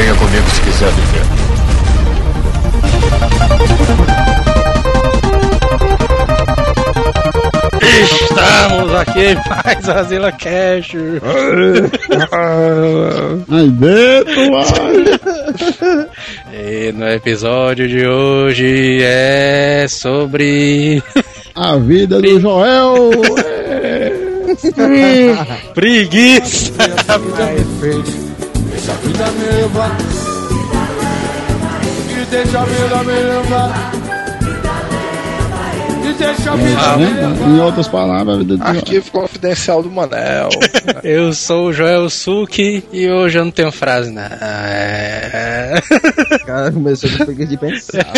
Venha comigo se quiser viver. Estamos aqui mais Azila Cash. Ai, Beto, ai. E no episódio de hoje é sobre A vida do Joel. preguiça. Essa vida leva E deixa a vida me levar E deixa a vida me Né? levar Em outras palavras. Arquivo confidencial do Manel. Eu sou o Joel Suki e hoje eu não tenho frase, não. É... O cara começou com preguiça de pensar.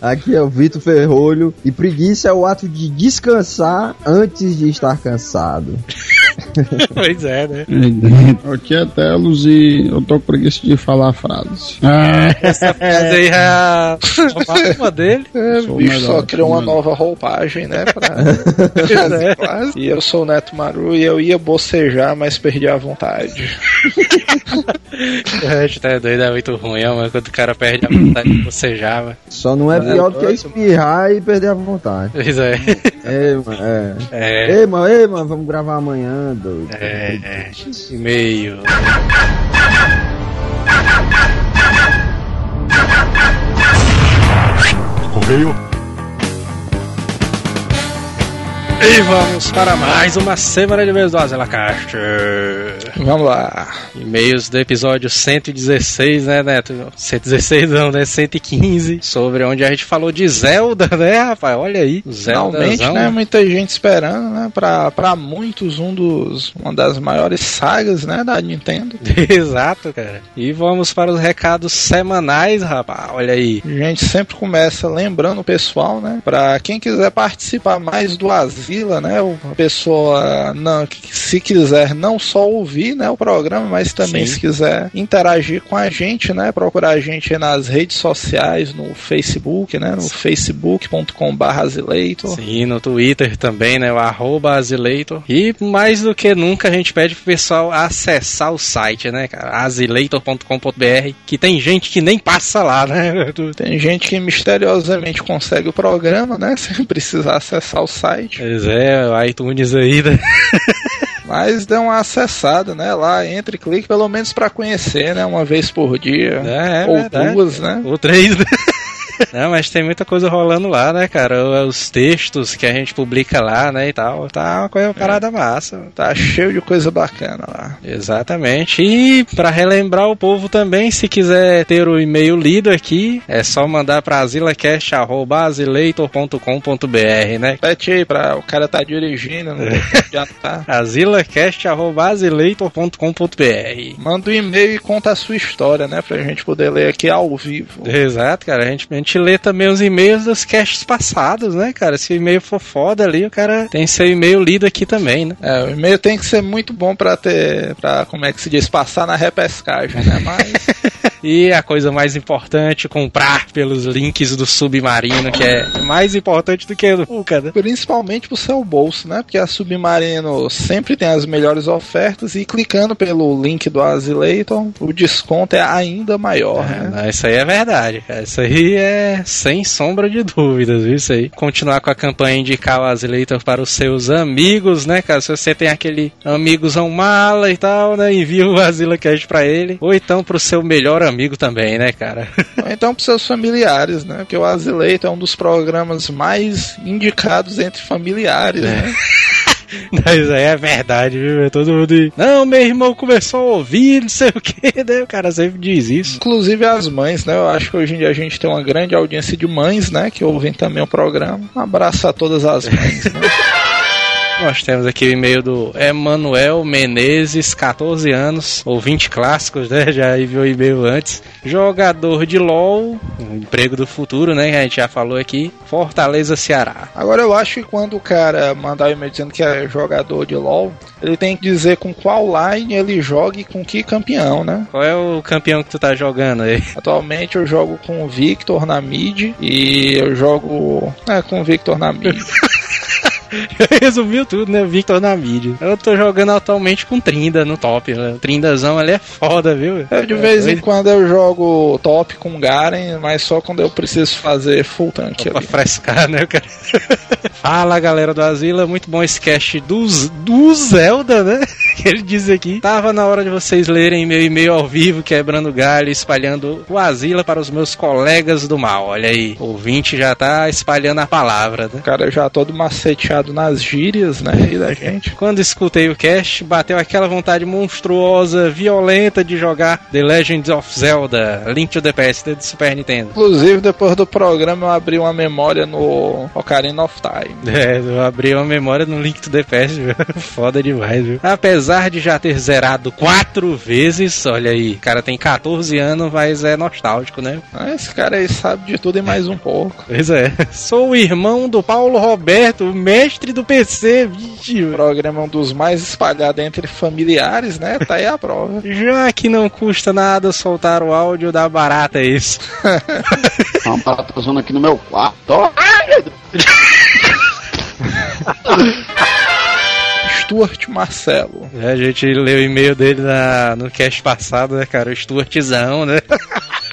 Aqui é o Vitor Ferrolho. E preguiça é o ato de descansar antes de estar cansado. pois é, né? Aqui é Telos e eu tô com preguiça de falar frases. Ah, Essa frase aí é a uma dele. É, o bicho melhor, só criou uma melhor. nova roupagem, né? Pra classe. E eu sou o Neto Maru e eu ia bocejar, mas perdi a vontade. A gente tá doido, é muito ruim, mano. Quando o cara perde a vontade de bocejava. Só não é pior do que espirrar e perder a vontade. Pois é. Ei, mano, é. É. Ei, mano, ei, mano, vamos gravar amanhã, doido. É. E-mail. Correio? E vamos para mais uma semana de vez do Azelacast. Vamos lá. E-mails do episódio 116, né, Neto? 116 não, né? 115. Sobre onde a gente falou de Zelda, né, rapaz? Olha aí. Finalmente, Zeldazão. né? Muita gente esperando, né? Pra, pra muitos, um dos, uma das maiores sagas, né? Da Nintendo. Exato, cara. E vamos para os recados semanais, rapaz. Olha aí. A gente sempre começa lembrando o pessoal, né? Pra quem quiser participar mais do Asila, né? o- A pessoa, não, se quiser não só ouvir, né? O programa, mas também Sim. se quiser interagir com a gente, né? Procurar a gente nas redes sociais, no Facebook, né? No facebook.com.br Azileitor. Sim, no Twitter também, né? O arroba Azileitor. E mais do que nunca a gente pede pro pessoal acessar o site, né, cara? azileitor.com.br. Que tem gente que nem passa lá, né? Tem gente que misteriosamente consegue o programa, né? Sem precisar acessar o site. Pois é, iTunes aí, né? Mas dê uma acessada, né? Lá, entre clique, pelo menos pra conhecer, né? Uma vez por dia. É, é ou verdade. duas, né? Ou três, né? Não, mas tem muita coisa rolando lá, né, cara? Os textos que a gente publica lá, né, e tal. Tá uma coisa uma parada massa. Tá cheio de coisa bacana lá. Exatamente. E para relembrar o povo também, se quiser ter o e-mail lido aqui, é só mandar para asilacast@azileitor.com.br, né? Repete aí pra o cara tá dirigindo, tempo de anotar. asilacast@azileitor.com.br. Manda um e-mail e conta a sua história, né? Pra gente poder ler aqui ao vivo. Exato, cara. A gente, a gente lê também os e-mails dos casts passados, né, cara? Se o e-mail for foda ali, o cara tem seu e-mail lido aqui também, né? É, o e-mail tem que ser muito bom pra ter, pra, como é que se diz, passar na repescagem, né? Mas E a coisa mais importante, comprar pelos links do Submarino, que é mais importante do que o cara. principalmente pro seu bolso, né? Porque a Submarino sempre tem as melhores ofertas e clicando pelo link do Azileitor, o desconto é ainda maior, É, né? não, isso aí é verdade, cara. Isso aí é sem sombra de dúvidas, viu? Isso aí. Continuar com a campanha indicar o Azileitor para os seus amigos, né, cara? Se você tem aquele amigozão mala e tal, né? Envia o AsilaCast pra ele. Ou então pro seu melhor amigo também, né, cara? Ou então pros seus familiares, né? Porque o Azileitor é um dos programas mais indicados entre familiares, né? Mas aí é verdade, viu? Todo mundo. Não, meu irmão começou a ouvir, não sei o que, né? O cara sempre diz isso. Inclusive as mães, né? Eu acho que hoje em dia a gente tem uma grande audiência de mães, né? Que ouvem também o programa. Um abraço a todas as mães, né? Nós temos aqui o e-mail do Emanuel Menezes, 14 anos, ouvinte clássicos, né? Já enviou o e-mail antes. Jogador de LOL, um emprego do futuro, né? Que a gente já falou aqui. Fortaleza, Ceará. Agora eu acho que quando o cara mandar o e-mail dizendo que é jogador de LoL, ele tem que dizer com qual line ele joga e com que campeão, né? Qual é o campeão que tu tá jogando aí? Atualmente eu jogo com o Victor na mid e eu jogo é, com o Victor na mid. Resumiu tudo, né? Victor na mídia. Eu tô jogando atualmente com Trinda no top. Né? O Trindazão ali é foda, viu? Eu, de vez em quando eu jogo top com Garen, mas só quando eu preciso fazer full tank Pra ali. frescar, né, cara? Fala, galera do Asila. Muito bom esse cast do, do Zelda, né? Que ele diz aqui. Tava na hora de vocês lerem meu e-mail ao vivo, quebrando galho, espalhando o Asila para os meus colegas do mal. Olha aí, o ouvinte já tá espalhando a palavra, né? Cara já todo maceteado nas gírias, né? aí da gente. Quando escutei o cast, bateu aquela vontade monstruosa, violenta de jogar The Legend of Zelda, Link to the Past do Super Nintendo. Inclusive, depois do programa, eu abri uma memória no Ocarina of Time. É, eu abri uma memória no Link to the Past, viu? Foda demais, viu? Apesar de já ter zerado quatro vezes, olha aí, o cara tem 14 anos, mas é nostálgico, né? Ah, Esse cara aí sabe de tudo e mais um pouco. Pois é. Sou o irmão do Paulo Roberto, o mestre do PC, vixe. O programa é um dos mais espalhados entre familiares, né? Tá aí a prova. Já que não custa nada soltar o áudio da barata, é isso. Uma baratazona aqui no meu quarto. Ai, meu Deus. Stuart Marcelo. É, a gente leu o e-mail dele na, no cast passado, né, cara? O Stuartzão, né?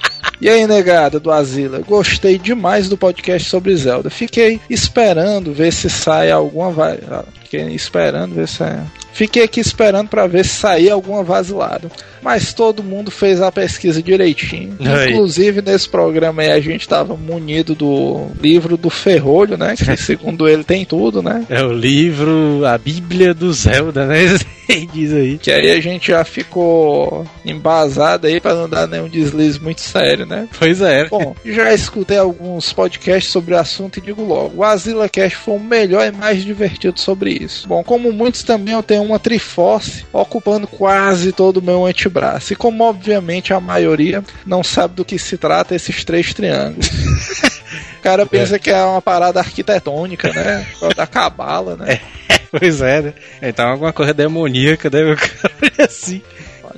E aí, negada do Asila, gostei demais do podcast sobre Zelda. Fiquei esperando ver se sai alguma. ah, Fiquei esperando ver se sai. Fiquei aqui esperando pra ver se saía alguma vasilada. Mas todo mundo fez a pesquisa direitinho. Inclusive, nesse programa aí, a gente tava munido do livro do Ferrolho, né? Que segundo ele tem tudo, né? É o livro, a Bíblia do Zelda, né? Diz aí. Que aí a gente já ficou embasado aí pra não dar nenhum deslize muito sério, né? Pois é. Bom, já escutei alguns podcasts sobre o assunto e digo logo, o Asila Cast foi o melhor e mais divertido sobre isso. Bom, como muitos também eu tenho uma Triforce ocupando quase todo o meu antebraço. E como obviamente a maioria não sabe do que se trata esses três triângulos. O cara pensa que é uma parada arquitetônica, né? Da cabala, né? Pois é, né? Então alguma coisa demoníaca, né? O cara olha assim.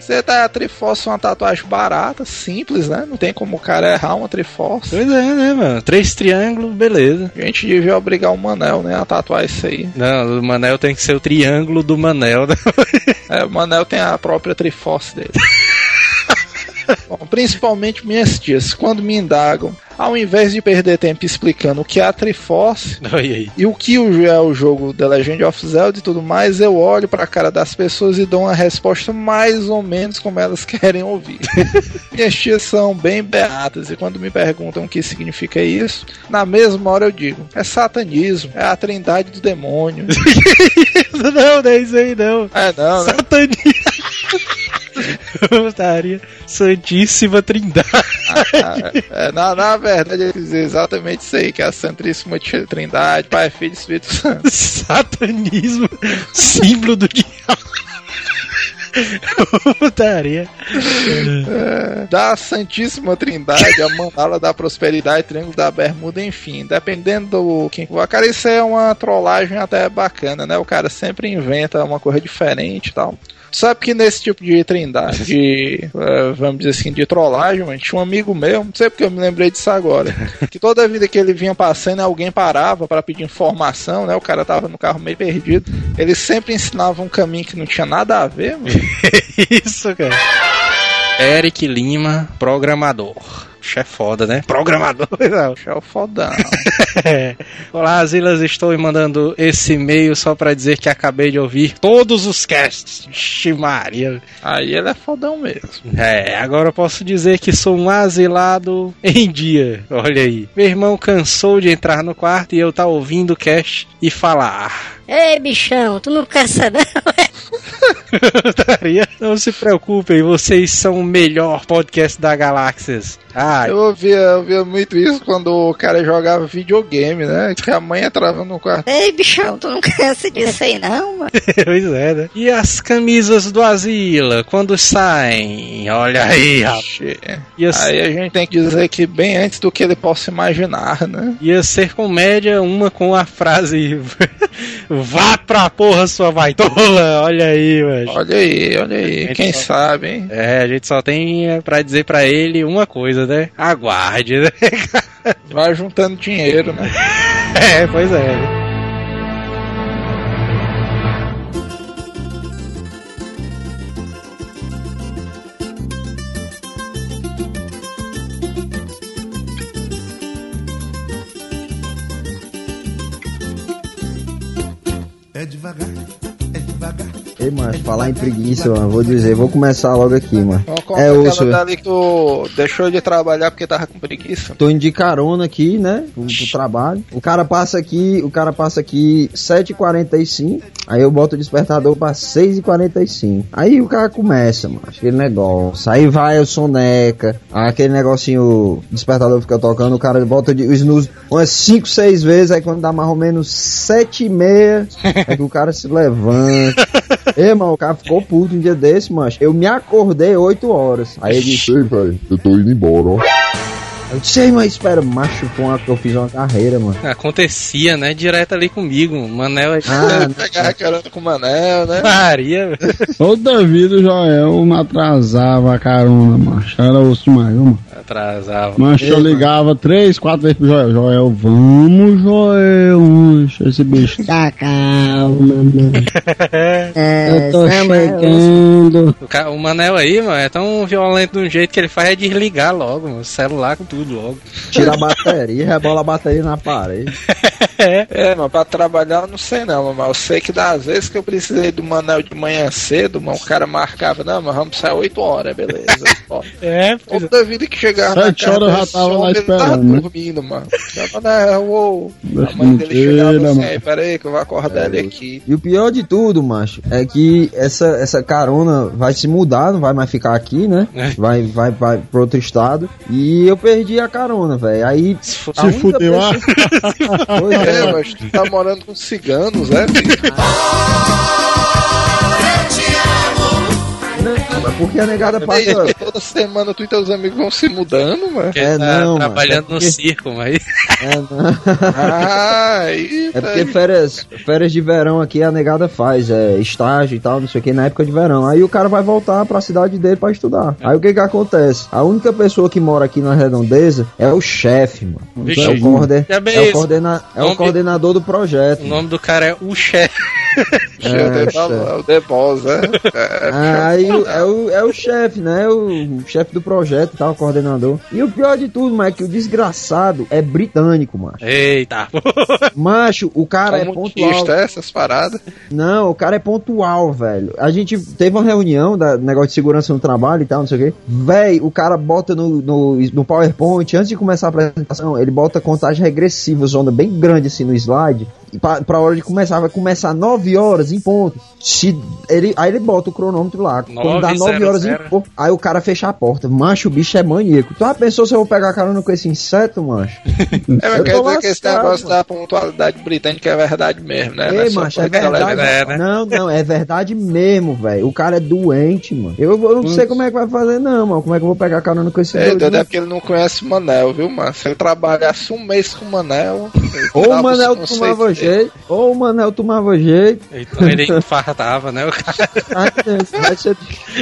Você tá a Triforce uma tatuagem barata, simples, né? Não tem como o cara errar uma Triforce. Pois é, né, mano? Três triângulos, beleza. A gente devia obrigar o Manel, né, a tatuar isso aí. Não, o Manel tem que ser o triângulo do Manel. né? É, o Manel tem a própria Triforce dele. Bom, principalmente minhas tias, quando me indagam, ao invés de perder tempo explicando o que é a Triforce aí. e o que é o jogo The Legend of Zelda e tudo mais, eu olho pra cara das pessoas e dou uma resposta mais ou menos como elas querem ouvir. Minhas tias são bem beatas e quando me perguntam o que significa isso, na mesma hora eu digo: é satanismo, é a trindade do demônio. Não, não é isso aí, não. É, não, né? Putaria. Santíssima Trindade. Ah, é, na, na verdade, eu quis dizer exatamente isso aí, que é a Santíssima Trindade, Pai, Filho e Espírito Santo. Satanismo. Símbolo do diabo. Putaria. É, da Santíssima Trindade, a mandala da prosperidade, triângulo da bermuda, enfim, dependendo do quem. Cara, isso é uma trollagem até bacana, né? O cara sempre inventa uma coisa diferente e tal. Sabe que nesse tipo de trindade, de, eh, vamos dizer assim, de trollagem, mano, tinha um amigo meu, não sei porque eu me lembrei disso agora, que toda vida que ele vinha passando, alguém parava para pedir informação, né? O cara tava no carro meio perdido. Ele sempre ensinava um caminho que não tinha nada a ver, mano. Isso, cara. Eric Lima, programador. Chefe foda, né? Programador. Não. É o fodão. É. Olá, Zilas, estou mandando esse e-mail só pra dizer que acabei de ouvir todos os casts. Vixe Maria. Aí ele é fodão mesmo. É, agora eu posso dizer que sou um asilado em dia. Olha aí. Meu irmão cansou de entrar no quarto e eu tá ouvindo o cast e falar. Ei, bichão, tu não cansa não? Putaria. Não se preocupem, vocês são o melhor podcast da Galáxias. Eu ouvia, eu ouvia muito isso quando o cara jogava videogame, né? Que a mãe entrava no quarto. Ei, bichão, tu não cansa disso aí não, mano? pois é, né? E as camisas do Asila, quando saem? Olha aí, rapaz. Aí a gente tem que dizer que bem antes do que ele possa imaginar, né? ia ser comédia uma com a frase Vá pra porra, sua baitola! Olha aí, mano. Olha aí, olha aí. Quem só- sabe, hein? É, a gente só tem é, pra dizer pra ele uma coisa, né? Aguarde, né? Vai juntando dinheiro, né? É, pois é. Ei, macho, falar em preguiça, mano, vou dizer, vou começar logo aqui, mano. É osso, dali que tu deixou de trabalhar porque tava com preguiça. Tô indo de carona aqui, né? Pro, pro trabalho. O cara passa aqui, o cara passa aqui 7h45. Aí eu boto o despertador pra 6h45. Aí o cara começa, mano. Aquele negócio. Aí vai o soneca. Aquele negocinho, o despertador fica tocando. O cara bota de- o snooze umas 5, 6 vezes. Aí quando dá mais ou menos 7h30, é que o cara se levanta. Ei, mano, o cara ficou puto um dia desse, mancho. Eu me acordei 8 horas. Aí ele disse. Ei, velho, eu tô indo embora, ó. Eu disse, "Ei, mas espera, macho, que eu fiz uma carreira, mano. Acontecia, né? Direto ali comigo. Manel é. Ah, Pegar carona com o Manel, né? Maria, velho. Toda vida o Joel me atrasava a carona, macho. Era osso demais, viu, mano. Atrasava. Macho, eu ligava três, quatro vezes pro Joel. Joel, vamos, Joel. Deixa esse bicho. Tá calma, mano. É, Eu tô chegando. O, o Manel aí, mano, é tão violento de um jeito que ele faz é desligar logo, mano. O celular com tudo logo. tira a bateria, rebola a bateria na parede. É, mas pra trabalhar eu não sei não, mas eu sei que das vezes que eu precisei do Manel de manhã cedo, mano, o cara marcava, não, mas vamos sair 8 horas, beleza. Ó, É, Toda vida que chegava na Sete casa horas eu já tava lá ele tava esperando, né? dormindo, mano. Já, Manel, ô. A Deixa mãe dele chegava mentira, assim, aí, peraí que eu vou acordar ele aqui. E o pior de tudo, macho, é que essa, essa carona vai se mudar, não vai mais ficar aqui, né? É. Vai, vai, vai pro outro estado. E eu perdi a carona, velho. Aí. Se fudeu, ah. pessoa- Pois É, é, mas tu tá morando com ciganos, é, filho? é porque a negada passa. Toda semana tu e teus amigos vão se mudando, mano. É, tá não, mano, trabalhando é porque- no circo, mas. É, não. Ah, aí, É porque férias, férias de verão aqui a negada faz, é estágio e tal, não sei o que, na época de verão. Aí o cara vai voltar pra cidade dele pra estudar. Aí o que que acontece? A única pessoa que mora aqui na redondeza é o chefe, mano. Vixe. é o, coorden- bem é o, coordena- é o Nome- coordenador do projeto. O nome do cara é o chefe. É, o The- o The Boss, né? É, Ah, Aí o- é o, é o chefe, né? O chefe do projeto e tal, o coordenador. E o pior de tudo, mano, é que o desgraçado é britânico, macho. Eita. Macho, o cara é Como pontual. quista essas paradas. Não, o cara é pontual, velho. A gente teve uma reunião da negócio de segurança no trabalho e tal, não sei o quê. Véi, o cara bota no, no, no PowerPoint, antes de começar a apresentação, ele bota contagem regressiva, zona bem grande assim no slide. Pra, pra hora de começar, vai começar 9 horas em ponto. Se ele, aí ele bota o cronômetro lá. Quando dá 9 900. horas em ponto, aí o cara fecha a porta. Macho, o bicho é maníaco. Tu já pensou se eu vou pegar carona com esse inseto, macho? É, mas Eu quer dizer que esse negócio mano. da pontualidade britânica é verdade mesmo, né? Não Ei, macho, é verdade. legal. É, né? Não, não, é verdade mesmo, velho. O cara é doente, mano. Eu, eu não sei como é que vai fazer, não, mano. Como é que eu vou pegar carona com esse É, doido? doido é porque ele não conhece o Manel, viu, mano? Se ele trabalhasse um mês com o Manel. Ou o Manel tomava. Jeito, ou o Manel tomava jeito. Então ele infartava, né? O cara. Vai ser,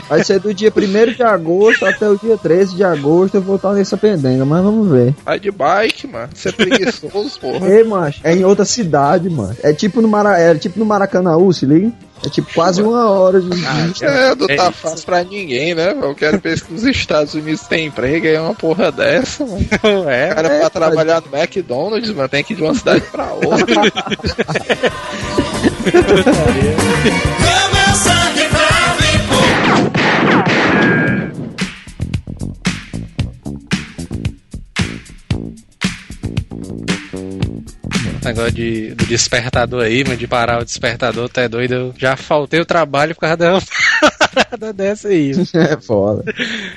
vai ser do dia 1 de agosto até o dia 13 de agosto eu vou estar nessa pendenga, mas vamos ver. Vai de bike, mano. Você é preguiçoso, porra. Ei, macho, é em outra cidade, mano. É tipo no, Mara, é tipo no Maracanãú, se liga? É tipo quase uma hora de vista. É, não tá fácil pra ninguém, né? Eu quero ver que nos Estados Unidos tem emprego e é uma porra dessa, mano. O É. cara É, pra trabalhar no McDonald's, mano, tem que ir de uma cidade pra outra. Negócio de, do despertador aí, mas de parar o despertador, tá doido. Eu já faltei o trabalho por causa da parada dessa aí. É foda.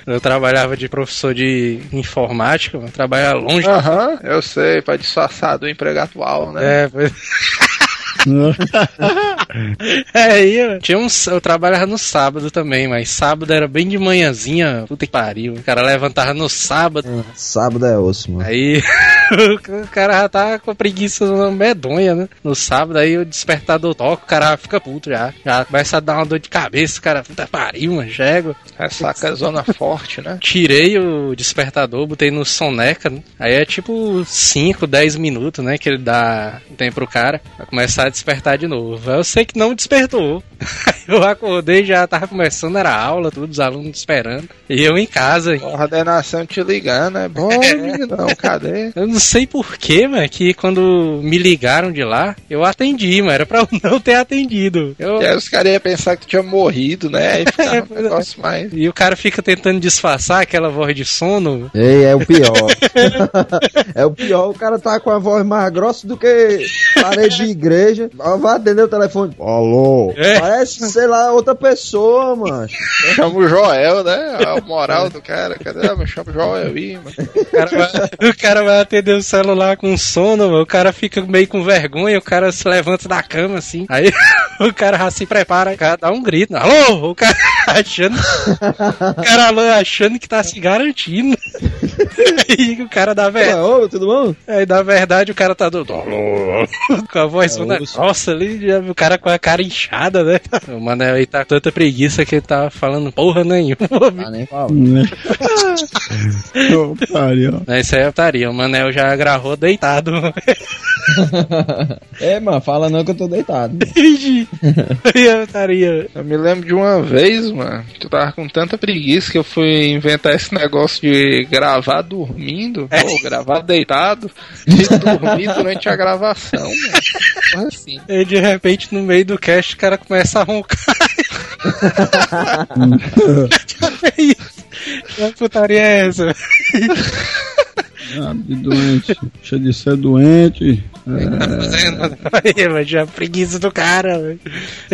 Eu trabalhava de professor de informática, mano, trabalhava longe. Aham, eu sei, pra disfarçar do emprego atual, né? É, foi... É, aí, mano, tinha um, eu trabalhava no sábado também, mas sábado era bem de manhãzinha, puta que pariu. O cara levantava no sábado, Sábado é osso, mano. aí o cara já tá com a preguiça medonha, né? No sábado, aí o despertador toca, o cara fica puto já. Já começa a dar uma dor de cabeça, o cara, puta que pariu, mano, chego. É zona forte, né? Tirei o despertador, botei no soneca, né? Aí é tipo 5, 10 minutos, né? Que ele dá tempo pro cara pra começar a despertar de novo. Eu sei que não despertou. Eu acordei, já tava começando, era aula, todos os alunos esperando. E eu em casa. Coordenação te ligando, é bom, não, cadê? Eu não sei porquê, mano, que quando me ligaram de lá, eu atendi, mano. Era pra eu não ter atendido. Eu... E aí os caras iam pensar que tinha morrido, né? Aí ficava um negócio mais. E o cara fica tentando disfarçar aquela voz de sono. Ei, é o pior. é o pior, o cara tá com a voz mais grossa do que parede de igreja. Vai atender o telefone. Alô? É. Parece, sei lá, outra pessoa, mano. Chama o Joel, né? A moral do cara. Cadê? Me chama o Joel aí, mano. O cara, vai, o cara vai atender o celular com sono, mano. o cara fica meio com vergonha, o cara se levanta da cama assim. Aí o cara já se prepara, o cara dá um grito. Alô? O cara achando. O cara alô, achando que tá se garantindo. E o cara dá verdade. Ô, tudo bom? Aí, na verdade, o cara tá do. Alô? Com a voz É, grossa ali, já, o cara com a cara inchada, né? O Manel aí tá com tanta preguiça que ele tá falando porra nenhuma. Ah, nem fala. Né? Ô, pariu. Mas Isso aí é putaria. O Manel já gravou deitado. É, mano, fala não que eu tô deitado. Aí é putaria. Eu me lembro de uma vez, mano, que eu tava com tanta preguiça que eu fui inventar esse negócio de gravar dormindo, ou gravar deitado, e dormir durante a gravação, mano. Assim. E de repente, no meio do cast, o cara começa a roncar. é isso. Que putaria é essa? Ah, de doente. Deixa de ser doente. Aí, mas já preguiça do cara, velho.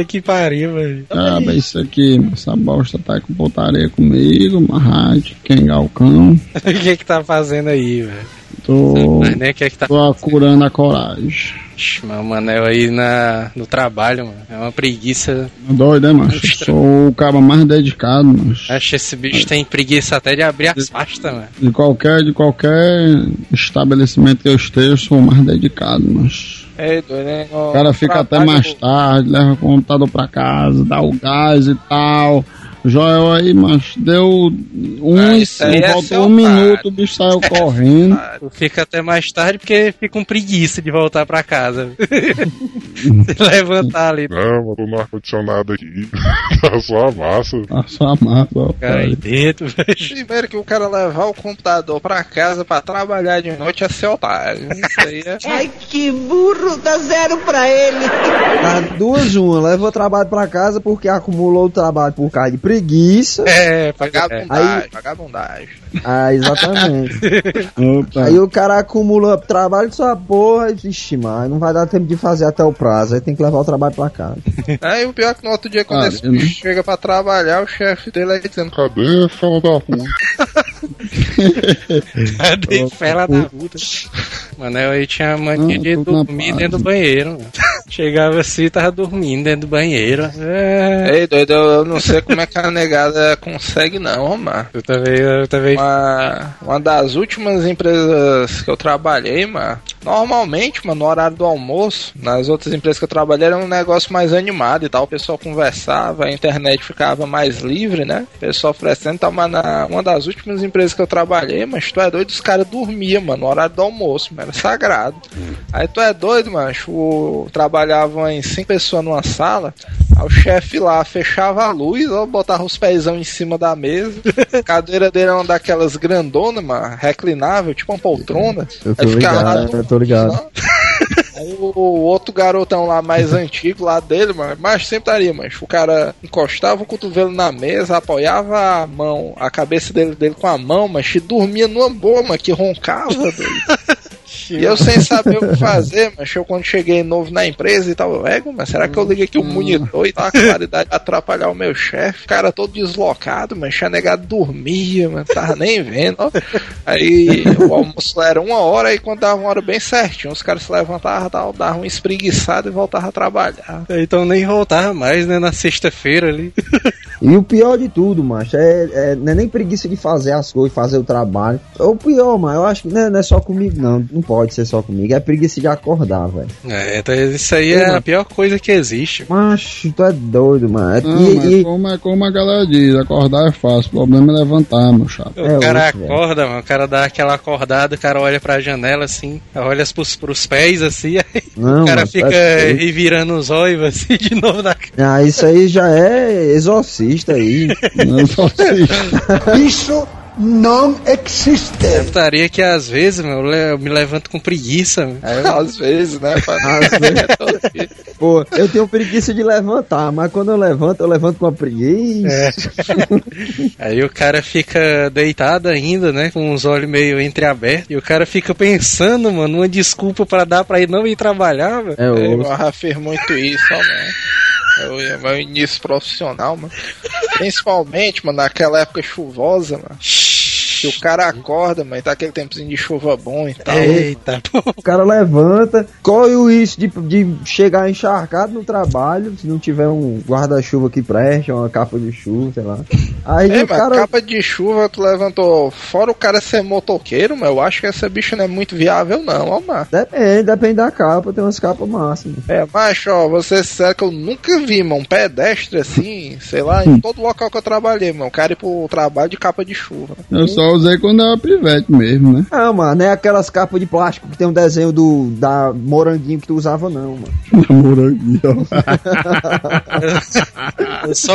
Que pariu, velho. Ah, bem, isso aqui, essa bosta tá com putaria comigo, Marrate, quem galcão. O que que tá fazendo aí, velho? Tô, Mas nem que é que tá tô curando a coragem. Mas o Manel aí na, no trabalho, mano. É uma preguiça. Doido, né, macho? Sou o cara mais dedicado, macho. Acho que esse bicho tem preguiça até de abrir as pastas, mano. De qualquer, de qualquer estabelecimento que eu esteja, eu sou o mais dedicado, macho. É, doido, né? O cara fica até mais tarde, leva o computador pra casa, dá o gás e tal. Joel aí, macho, deu um, Ah, é faltou seu um minuto, o bicho saiu correndo. Fica até mais tarde porque fica com preguiça de voltar pra casa. Se levantar ali. Não, mas tô no ar-condicionado aqui. tá só a massa. A sua massa, ó. Cara aí dentro, velho. Primeiro que o cara levar o computador pra casa pra trabalhar de noite é ser otário. Isso aí é. Ai, que burro, dá zero pra ele. Tá duas uma, leva o trabalho pra casa porque acumulou o trabalho por causa de preguiça. É, pagar. Vagabundagem, vagabundagem. Ah, exatamente. Opa. Aí o cara acumula trabalho de sua porra e, vixe, mas não vai dar tempo de fazer até o prazo. Aí tem que levar o trabalho pra casa. Aí o pior é que no outro dia, quando Ah, esse eu não- bicho chega pra trabalhar, o chefe dele aí dizendo: Cadê, fala da puta? Cadê fela da puta? Manel aí tinha a mania Não, de dormir dentro do banheiro. mano. Chegava assim e tava dormindo dentro do banheiro. É. Ei, doido, eu não sei como é que a negada consegue, não, mano. Eu também, eu também. Uma, uma das últimas empresas que eu trabalhei, mano, normalmente, mano, no horário do almoço, nas outras empresas que eu trabalhei era um negócio mais animado e tal, o pessoal conversava, a internet ficava mais livre, né? O pessoal oferecendo e tal, mas na, uma das últimas empresas que eu trabalhei, mas tu é doido, os caras dormiam, mano, no horário do almoço, mano, era sagrado. Aí tu é doido, mano, o, trabalhavam em cinco pessoas numa sala, aí o chefe lá fechava a luz, ó, botava os pezão em cima da mesa, a cadeira dele era uma daquelas grandonas, mano, reclinável, tipo uma poltrona. Eu Aí ficava lá ligado, eu tô ligado. O, o outro garotão lá mais antigo lá dele, mano, mas sempre estaria, mas o cara encostava o cotovelo na mesa, apoiava a mão, a cabeça dele, dele com a mão, mas e dormia numa boa, mano, que roncava, doido. E eu sem saber o que fazer, mas eu quando cheguei novo na empresa e tal, ego, mas será que eu ligo aqui o monitor e tal, a claridade atrapalhar o meu chefe? O cara todo deslocado, mas tinha negado dormia, mano, tava nem vendo, ó. Aí o almoço era uma hora e quando dava uma hora bem certinho, os caras se levantavam, tal, davam uma espreguiçada e voltavam a trabalhar. Então nem voltava mais, né? Na sexta-feira ali. E o pior de tudo, macho, é, é- não é nem preguiça de fazer as coisas, fazer o trabalho. É o pior, mano, eu acho que não é, não é só comigo, não. Não pode ser só comigo. É preguiça de acordar, velho. É, então isso aí é a pior coisa que existe. Macho, tu é doido, mano. É- Não, e- mas e- como, é, como a galera diz, acordar é fácil, o problema é levantar, meu chato. O É cara acorda, mano, o cara dá aquela acordada, o cara olha pra janela assim, olha pros, pros pés assim, aí Não, o cara fica é revirando os olhos assim de novo na cara. Ah, isso aí já é exorcista aí. Assim. Isso não existe. Eu putaria que às vezes, meu, eu eu me levanto com preguiça, meu. Às vezes, né? Às vezes. Pô, eu tenho preguiça de levantar, mas quando eu levanto, eu levanto com a preguiça. É. Aí o cara fica deitado ainda, né? Com os olhos meio entreabertos. E o cara fica pensando, mano, uma desculpa pra dar pra ir não ir trabalhar, velho. É, É, o eu já fiz muito isso, ó, mano. Eu ia meu início profissional, mano. Principalmente, mano, naquela época chuvosa, mano. Que o cara acorda, e tá aquele tempozinho de chuva bom e tal. Eita, pô. O cara levanta, corre o risco de, de chegar encharcado no trabalho, se não tiver um guarda-chuva que preste, uma capa de chuva, sei lá. Aí É, o mas cara. capa de chuva tu levantou. Fora o cara ser motoqueiro, mas eu acho que essa bicha não é muito viável, não, ó, mano. Depende, depende da capa, tem umas capas máximas. É, macho, ó, você sério que eu nunca vi, mano, um pedestre assim, sei lá, em todo local que eu trabalhei, mano. O cara ir pro trabalho de capa de chuva. Eu só usei quando era pivete mesmo, né? Não, mano, não é aquelas capas de plástico que tem um desenho do da moranguinho que tu usava, não, mano. Moranguinho, ó. Eu só.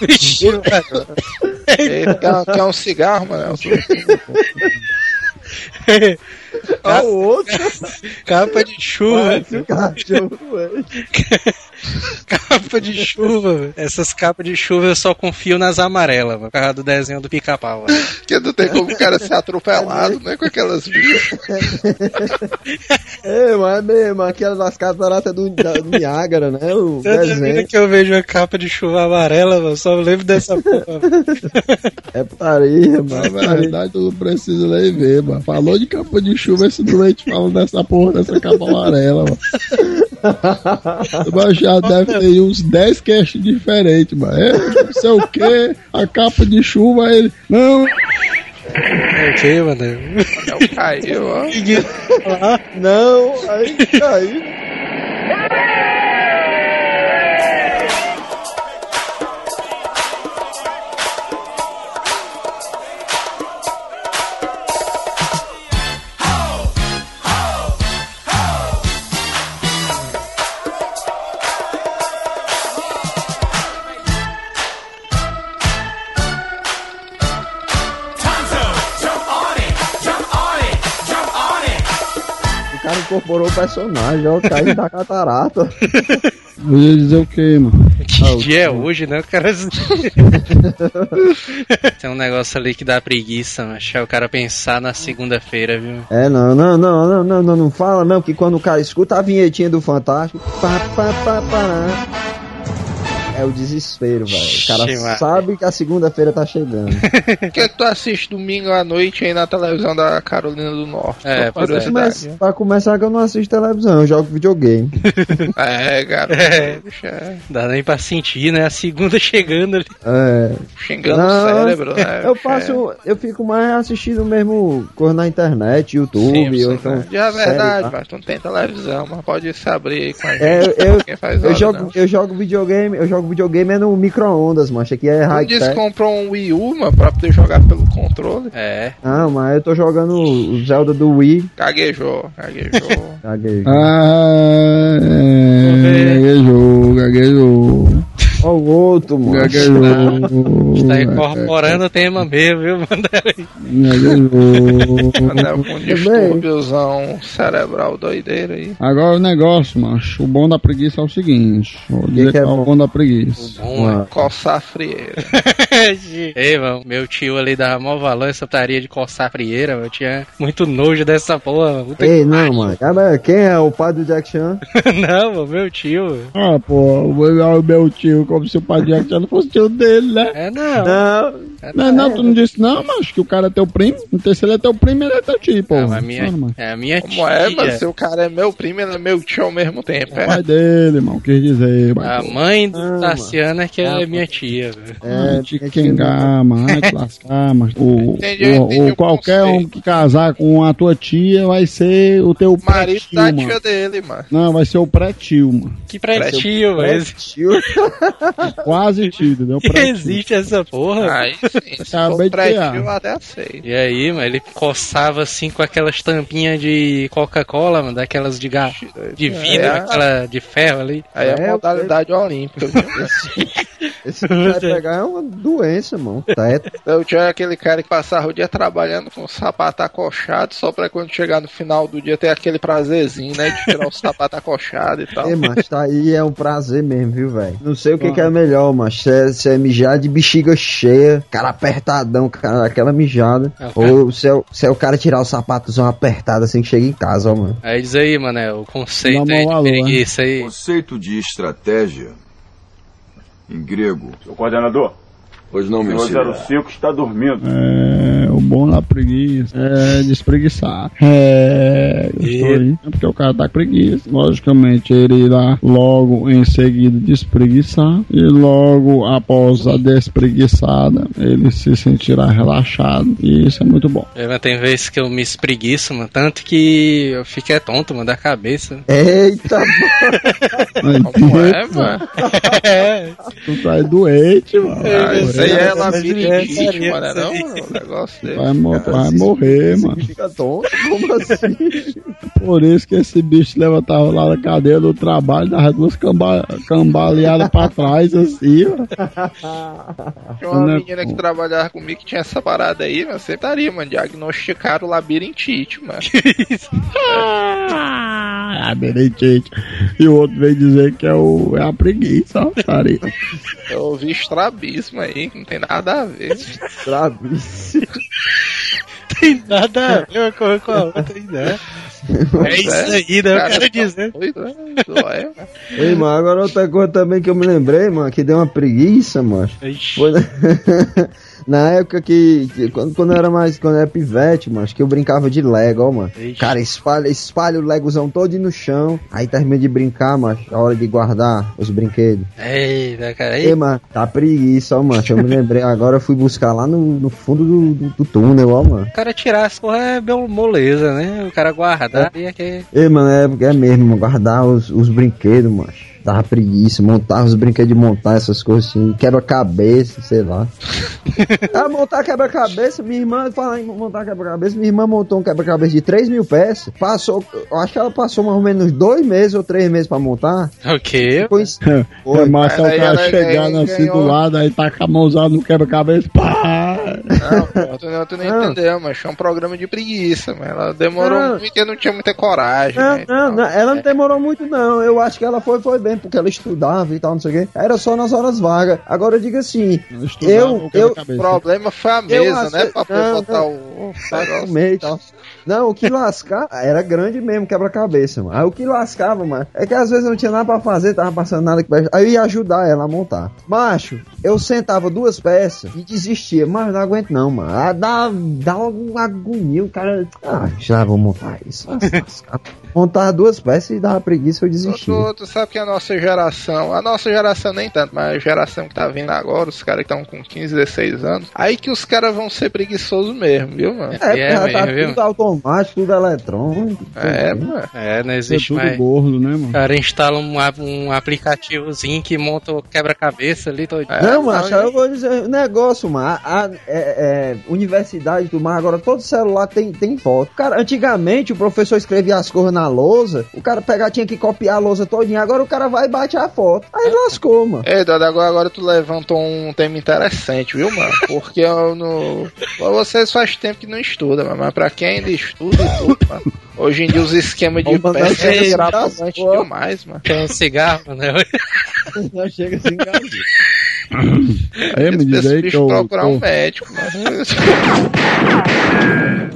Vixe, velho. Ele quer, quer um cigarro, mano. Ah, o outro Capa de chuva. cachorro, velho. Capa de chuva, velho. Essas capas de chuva eu só confio nas amarelas, mano, por causa do desenho do pica-pau. Porque não tem como o cara ser atropelado, né? Com aquelas bichas. É, mas é mesmo, aquelas das cataratas do, da, do Niágara, né? O Toda desenho. que eu vejo uma capa de chuva amarela, mano, eu só lembro dessa porra. velho. É putaria, Na mano. verdade, tu não precisa nem ver, mano. Falou de capa de chuva, esse doente fala dessa porra, dessa capa amarela, mano. Mas já deve ter uns 10 casts diferentes, mano. É, não sei o que, a capa de chuva, ele. Não, ok, mano. Não caiu, ó. Não, aí caiu. Incorporou o personagem, ó, caiu da catarata. eu ia dizer o que, mano? Que dia é hoje, né? O cara. Tem um negócio ali que dá preguiça, mas é o cara pensar na segunda-feira, viu? É, não, não, não, não, não, não, não fala não, que quando o cara escuta a vinhetinha do Fantástico, pá, pá, pá, pá, é o desespero, velho. O cara sabe que a segunda-feira tá chegando. O que, é que tu assiste domingo à noite aí na televisão da Carolina do Norte? É, pois é. Mas, pra começar que eu não assisto televisão, eu jogo videogame. É, cara. É. é. Dá nem pra sentir, né? A segunda chegando ali. É. Xingando Não, o cérebro, né? Eu bicho, faço, eu fico mais assistindo mesmo coisa na internet, é. YouTube, Simpsons, ou então. né? Já é série, verdade, tá? mas tu não tem televisão, mas pode se abrir aí com a gente. É, eu, eu, hora, jogo, não. eu jogo videogame, eu jogo videogame é no micro-ondas, mancha, aqui é Tu high disse que tech. comprou um Wii U, mano, pra poder jogar pelo controle. É. Não, mas eu tô jogando o Zelda do Wii. Gaguejou, gaguejou. Caguei. Ah, é, gaguejou, gaguejou, Ó o outro, mano. gaguejou. Tá incorporando o tema mesmo, viu? Manda aí. Gaguejou. Andava com distúrbiozão cerebral doideira aí. Agora o negócio, macho. O bom da preguiça é o seguinte. Vou dizer que é é o bom? da preguiça. Bom, é. Coçar a frieira. Ei, mano, Meu tio ali dava mó valor essa taria de coçar a frieira, eu tinha muito nojo dessa porra. mano. Puta Ei, que não, mano. Cara, Quem é o pai do Jack Chan? não, mano, meu tio. Ah, pô, o meu- o meu tio, como se o pai de Jack Chan não fosse tio dele, né? É, não. Não. Não, não, tu não disse não, mas que o cara é teu primo. Não se ele é teu primo, ele é teu tio, pô. Não, a minha, mano. é a minha Como tia. é, mas se o cara é meu primo, ele é meu tio ao mesmo tempo. O É. pai dele, irmão, quis dizer. A Mas, mãe do Ah, Tassiana que Ah, é minha tia. velho. É, te tinha te lascar, mas o, Entendi, o, entendi o qualquer um conceito. que casar com a tua tia vai ser o teu O marido da tia dele, mano. Não, vai ser o pré-tio, mano. Que pré-tio, Tio. Quase tio, entendeu? que Pré-tio. existe essa porra? Aí sim, se Acabei de pré-tio, até aceito. E aí, mano, ele coçava assim com aquelas tampinhas de Coca-Cola, mano, daquelas de, ga... de vidro, É. aquela de ferro ali. Aí é, É, modalidade olímpica. Esse que vai pegar é uma doença, mano. Teto. Eu tinha aquele cara que passava o dia trabalhando com o sapato acochado, só pra quando chegar no final do dia ter aquele prazerzinho, né? De tirar o sapato acochado e tal. Ei, mas tá aí é um prazer mesmo, viu, velho? Não sei o que, que é melhor, mas se é, se é mijar de bexiga cheia, cara apertadão, cara, aquela mijada. Ah, Ou se é, se é o cara tirar o sapatozão apertado assim que chega em casa, ó, mano. Aí diz aí, mano, é o conceito aí de valor, preguiça aí. Conceito de estratégia em grego. Seu coordenador, Pois não, meu o senhor. 05 está dormindo. É, o bom da preguiça é despreguiçar. É, gostou aí? É porque o cara tá com preguiça. Logicamente, ele irá logo em seguida despreguiçar. E logo após a despreguiçada, ele se sentirá relaxado. E isso é muito bom. É, mas tem vezes que eu me espreguiço, mano, tanto que eu fico é tonto, mano, da cabeça. Eita, Como é, mano? É, Tu tá doente, mano. Ah, isso aí é labirintite, é, mano, é, não? é. O negócio dele. Vai, mo- vai morrer, mano. fica tonto? Como assim? Por isso que esse bicho levantava lá da cadeia do trabalho, dava duas camba cambaleadas pra trás, assim, ó. Tinha uma Né, menina que trabalhava comigo que tinha essa parada aí, mas você estaria, mano. Diagnosticaram labirintite, mano. Ah, labirintite. E o outro veio dizer que é, o, é a preguiça, ó. Eu ouvi estrabismo aí, não tem nada a ver. Travíssimo. tem nada a ver coisa com a outra, né? É isso aí, né? Eu Cara, quero tá dizer. né? Mano. Ei, mano, agora outra coisa também que eu me lembrei, mano, que deu uma preguiça, mano. Ixi. Foi na, época que, que- quando, quando eu era mais, quando eu era pivete, mano, acho que eu brincava de Lego, ó, mano. Ixi. Cara, espalha, espalha o Legozão todo no chão, aí termina de brincar, mano, a hora de guardar os brinquedos. Eita, cara. Ei, mano, tá preguiça, ó, mano, eu me lembrei agora, eu fui buscar lá no, no fundo do, do, do túnel, ó, mano. o cara tirar as porra é bem moleza, né? O cara guardar e é que... Ei, mano, é, é mesmo, mano, guardar os, os brinquedos, mano. Dava preguiça, montar os brinquedos de montar essas coisas assim, quebra-cabeça, sei lá. ah, montar quebra-cabeça, minha irmã, fala em montar quebra-cabeça, minha irmã montou um quebra-cabeça de 3 mil peças, passou, eu acho que ela passou mais ou menos dois meses ou três meses pra montar. O quê? Depois, É massa o Aí cara chegando ganhou- assim do ganhou. lado, aí taca a mãozada no quebra-cabeça, pá! Não, tu não, tu não Não. entendeu, mas foi um programa de preguiça, mas ela demorou Não. muito e eu não tinha muita coragem. Não, né, não, não, ela não demorou muito não, eu acho que ela foi, foi bem, porque ela estudava e tal, não sei o quê, era só nas horas vagas. Agora eu digo assim, estudava Eu- o problema foi a Eu mesa, acho- né? Pra poder não, botar o e tal. Não, o que lascar era grande mesmo, quebra-cabeça, mano. Aí o que lascava, mano, é que às vezes eu não tinha nada pra fazer, tava passando nada que. Aí eu ia ajudar ela a montar. Macho, eu sentava duas peças e desistia, mas não aguento não, mano. Ah, dá, dá algum agonia, o cara. Ah, já vou montar isso. Montava duas peças e dava preguiça, eu Tu, desistia. tu, tu sabe que a nossa geração, a nossa geração nem tanto, mas a geração que tá vindo agora, os caras que estão com 15, 16 anos, aí que os caras vão ser preguiçosos mesmo, viu, mano? É, É porque já tá mesmo, viu? tudo automático, tudo eletrônico. É, tudo. mano. É, não É existe tudo mais... gordo, né, mano? O cara instala um, um aplicativozinho que monta o quebra-cabeça ali todo. É, Não, macho, não, eu vou dizer um negócio, mano. A, a- é, é, universidade do mar, agora todo celular tem, tem foto. Cara, antigamente o professor escrevia as coisas na lousa, o cara pegar, tinha que copiar a lousa todinha, agora o cara vai e bate a foto. Aí lascou, mano. Ei, Dada, agora, agora tu levantou um tema interessante, viu, mano? Porque eu no... vocês faz tempo que não estudam, mano, mas pra quem ainda estuda e tudo, mano. Hoje em dia os esquemas de peça é pras demais, mano. Tem um cigarro, né? Já chega assim, cara. Aí me diz aí que eu. procurar um tô- médico, mano.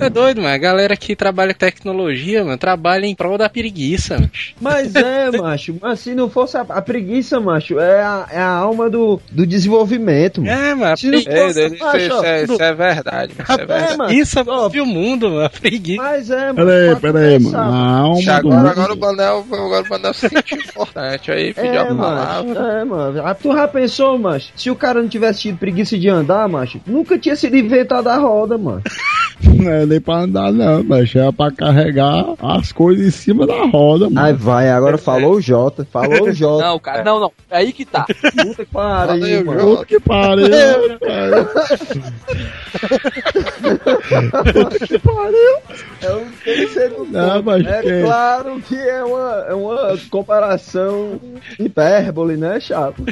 É doido, mano. A galera que trabalha com tecnologia, mano, trabalha em prol da preguiça, mano. Mas é, macho, mas se não fosse a, a preguiça, macho, é a, é a alma do, do desenvolvimento, mano. É, mano. a Se não É, fosse, isso, macho, isso ó, é, isso é verdade. Isso é É, verdade. mano. Preguiça move o mundo, mano. A preguiça. Mas é, mano. Pera aí, pra pera aí, começar, mano. A alma do Agora, mundo. agora o Banel, agora o Banel se sentiu importante aí, pediu É, mano. palavra. É, mano. Ah, Tu já pensou, macho? Se o cara não tivesse tido preguiça de andar, macho, nunca tinha sido inventada a roda, mano. Não é nem pra andar, não, mas é pra carregar as coisas em cima da roda, mano. Aí vai, agora falou o Jota. Falou o Jota. Não, cara, não, não. É aí que tá. Puta que pariu, Valeu, mano. Puta que pariu. Puta que pariu. É um terceiro Não, ponto. mas É que- claro que é uma, é uma comparação hipérbole, né, Chapo?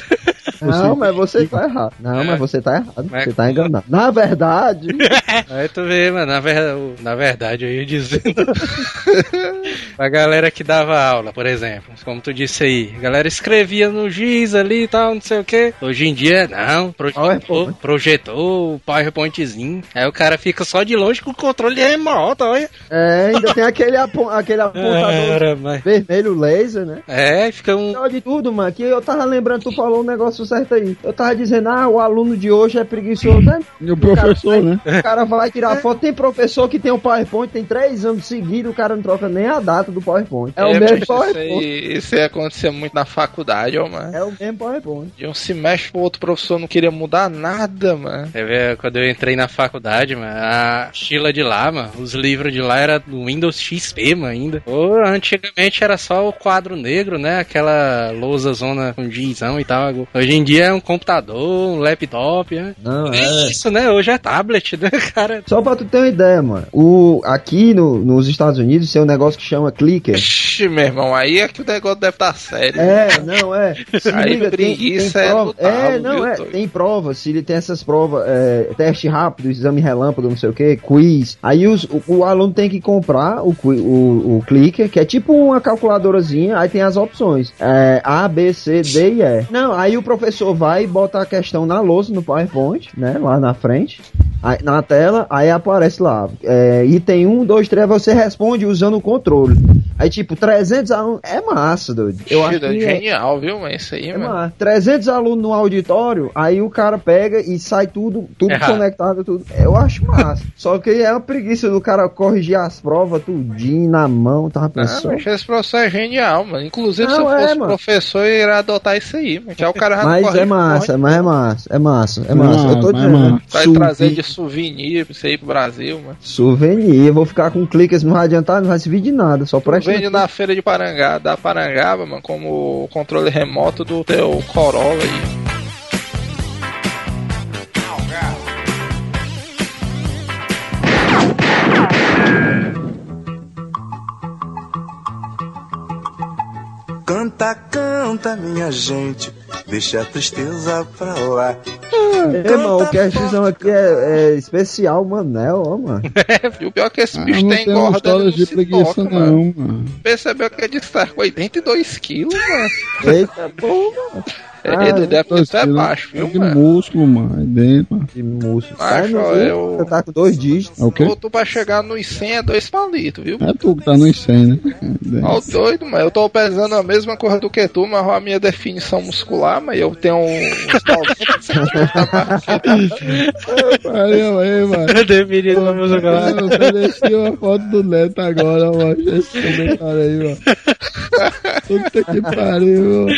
Não, mas você tá errado. Não, mas você tá errado. Mas- Você tá enganado. Na verdade, Aí tu vê, mano, na, ver... na verdade, eu ia dizendo. a galera que dava aula, por exemplo, como tu disse aí, a galera escrevia no giz ali e tal, não sei o que. Hoje em dia, não, projetou, projetou o PowerPointzinho. Aí o cara fica só de longe com o controle remoto, olha. é, ainda tem aquele, apo- aquele apontador Era, mas... vermelho laser, né? É, fica um. De tudo, mano, que eu tava lembrando, tu falou um negócio certo aí. Eu tava dizendo, ah, o aluno de hoje é preguiçoso, né? E o professor, né? O cara vai tirar foto. Tem professor que tem o PowerPoint, tem três anos seguidos, o cara não troca nem a data do PowerPoint. É, o mas mesmo PowerPoint. isso aí acontecia muito na faculdade, ó, mano. É o mesmo PowerPoint. De um semestre pro outro, o professor não queria mudar nada, mano. Você vê, quando eu entrei na faculdade, mano, a estila de lá, mano, os livros de lá era do Windows XP, mano, ainda. Ou antigamente era só o quadro negro, né? Aquela lousa zona com gizão e tal. Hoje em dia é um computador, um laptop, né? Não, É é. Isso, né? Hoje é tablet, né, cara? Só pra tu ter uma ideia, mano. O, aqui no, nos Estados Unidos tem um negócio que chama clicker. Ixi, meu irmão, aí é que o negócio deve estar sério. É, não, é. Se Aí liga, tem, tem preguiça é prova. no talo, É, não, viu, é. doido? Tem prova, se ele tem essas provas, é, teste rápido, exame relâmpago, não sei o que, quiz. Aí os- o, o aluno tem que comprar o, o, o clicker, que é tipo uma calculadorazinha, aí tem as opções. É, A, B, C, D e E. Não, aí o professor vai e bota a questão na lousa, no PowerPoint, né, lá na frente. Aí, na tela, aí aparece lá, é, item 1, 2, 3, você responde usando o controle. Aí, tipo, 300 alunos, é massa, doido. Eu acho Ixi, que é- genial, viu, mano? Isso aí, é, mano. mano, 300 alunos no auditório, aí o cara pega e sai tudo, tudo Errado. conectado, tudo. Eu acho massa. Só que é uma preguiça do cara corrigir as provas tudinho na mão, tava Ah, pensando. mas esse professor é genial, mano. Inclusive, se Não, eu é, fosse mano. professor, eu iria adotar isso aí, mano. Já o cara já não Mas corre é massa, mas é massa, é massa, é Não, massa. Eu tô mas é dizendo. Vai Suvi- trazer de souvenir isso aí pro Brasil, mano. Souvenir, eu vou ficar com cliques, não vai adiantar, não vai servir de nada, só presta. Vende na feira de Parangá, da Parangaba, mano, como controle remoto do teu Corolla aí. Canta, canta, minha gente, deixa a tristeza pra lá. É, mano, o castzão aqui é, é especial, Manel, ó, mano. E o pior é que esse Ah, bicho tem engorda, história de se preguiça, toca, não, mano. Percebeu que ele está com 82 quilos, mano. Eita, bom, mano. É, Ah, ele deve quilos baixo, é viu, de mano? músculo, mano. Aí dentro, mano. De músculo. Meu ó, eu- Você tá com dois dígitos. É o quê? Tu, pra chegar nos 100 é dois palitos, viu? É tu que tá nos 100, né? É, Ó, o doido, mano. Eu tô pesando a mesma coisa do que tu, mas a minha definição muscular, mas eu tenho uns 90 centímetros. Valeu aí, mano. Música lá. Eu ofereci uma foto do Neto agora, mano. Esse comentário aí, mano. Puta que pariu, mano.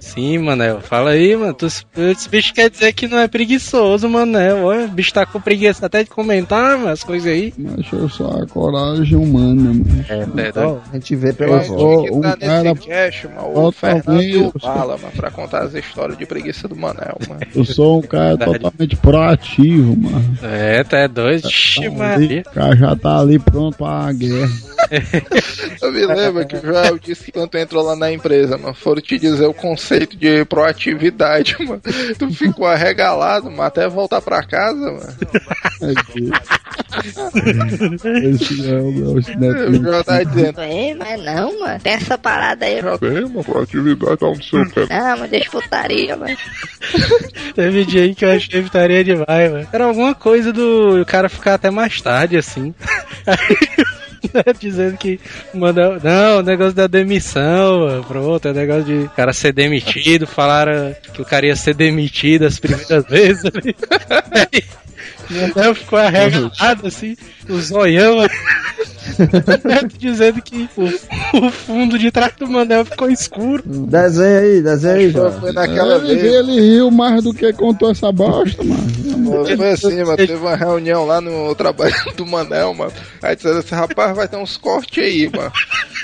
Sim, Manel. Fala aí, mano. Tu, esse bicho quer dizer que não é preguiçoso, Manel. Olha, o bicho tá com preguiça até de comentar, mano, as coisas aí. Mas eu só a coragem humana, mano. É, Ó, a gente vê pela Eu voz. que tá cara nesse cast, mano? O Fernando e o Bala, mano, pra contar as histórias de preguiça do Manel, mano. Eu sou um cara Verdade. totalmente proativo, mano. É, tá é Tá Maria. O cara já tá ali pronto pra guerra. Eu me lembro que o Joel disse que quando tu entrou lá na empresa, mano, foram te dizer o conceito de proatividade, mano. Tu ficou arregalado, mano, até voltar pra casa, mano. Esse é o, esse O neto. Dizendo. Ei, mas não, mano. Tem essa parada aí. Já tem uma proatividade, tá no seu pé. Não, mas deixa putaria, mano. Teve dia aí que eu achei putaria demais, mano. Era alguma coisa do cara ficar até mais tarde, assim. Aí, Dizendo que manda. Não, o negócio da demissão, mano. pronto, é o negócio de o cara ser demitido. Falaram que o cara ia ser demitido as primeiras vezes ali. Aí, ficou arregalado assim, o zoião. dizendo que o, o fundo de trás do Manel ficou escuro. Desenha aí, desenha aí, João. foi naquela Ele, vez. ele riu mais do que contou essa bosta, mano. Foi assim, mano. Teve uma reunião lá no trabalho do Manel, mano. Aí disseram assim, rapaz, vai ter uns cortes aí, mano.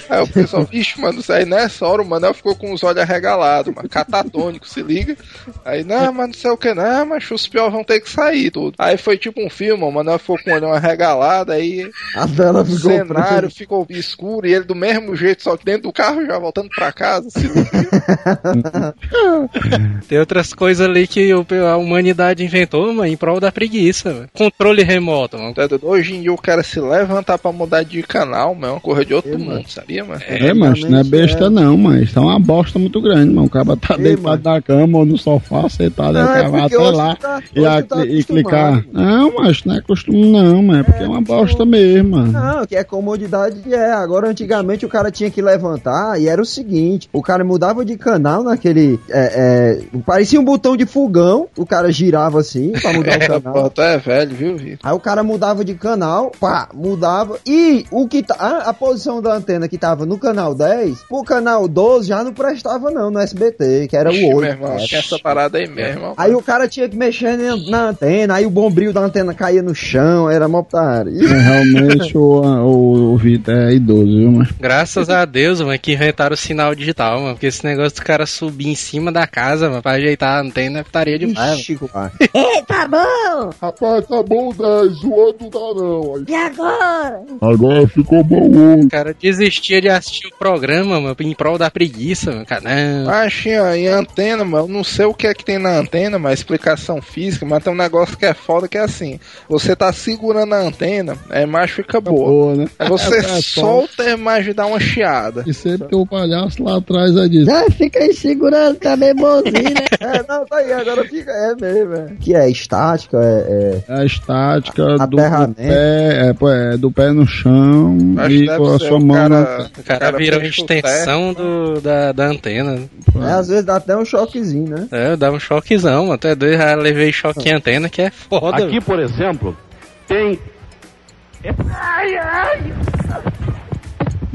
Aí o pessoal, vixe, mano, isso aí nessa hora o Manel ficou com os olhos arregalados, mano. Catatônico, se liga. Aí, não, mas não sei o que, não, mas os piores vão ter que sair, tudo. Aí foi tipo um filme, o Manel ficou com o olho arregalado, aí A tela o ficou cenário preta. ficou escuro e ele do mesmo jeito, só que dentro do carro já voltando pra casa. Se liga. Tem outras coisas ali que a humanidade inventou, mano, em prol da preguiça. mano. Controle remoto, mano. Tá? Hoje em dia o cara se levantar pra mudar de canal, mano, é uma coisa de outro mundo, sabia, mano? É, mas não é besta não, mas isso é uma bosta muito grande, mano. O cara tá deitado na cama ou no sofá, sentado, Não, é cara vai até lá tá- e, a- tá e clicar. Não, mas não é costume não, mano. É porque é uma bosta mesmo, mano. Não, que é comodidade é. Agora, antigamente o cara tinha que levantar e era o seguinte: o cara mudava de canal naquele. É, é, parecia um botão de fogão, o cara girava assim pra mudar o É, canal. pô, tu é velho, viu, Vitor? Aí o cara mudava de canal, pá, mudava. E o que tá, a, a posição da antena que tava no canal 10, pro canal 12 já não prestava não no SBT, que era Ixi, o 8. meu irmão, que essa parada aí mesmo. ó. Aí o cara tinha que mexer na, na antena, aí o bombril da antena caía no chão, era mó putaria. É, realmente o, o, o Vitor é idoso, viu, mas. Graças a Deus, mano, que inventaram o sinal digital, mano. Porque esse negócio do cara subir em cima da casa, mano, pra ajeitar a antena é putaria demais. Ixi, compadre. Ei, tá bom! Rapaz, tá bom 10, o outro não tá não. Aí, E agora? Agora ficou bom o O cara desistia de assistir o programa, mano, em prol da preguiça, mano. Cara, não. Mas, em antena, mano, eu não sei o que é que tem na antena, mas explicação física, mas tem um negócio que é foda que é assim: você tá segurando a antena, a imagem fica boa. Boa, né? Você É, é, solta a imagem e dá uma chiada. E sempre tem o palhaço lá atrás aí diz. Ah, fica aí segurando também, bonzinho, né? É, não, tá aí, agora fica. É mesmo, é. Que é estática, é. É a estática do, do Aterramento. pé, é, pô, é, do pé no chão Acho e com a sua mão cara- na- O cara, cara vira uma extensão do, da, da antena. é, é, às vezes dá até um choquezinho, né? É, dá um choquezão. Até dois já levei choque em antena, que é foda. Aqui, por exemplo, tem é. Ai, ai!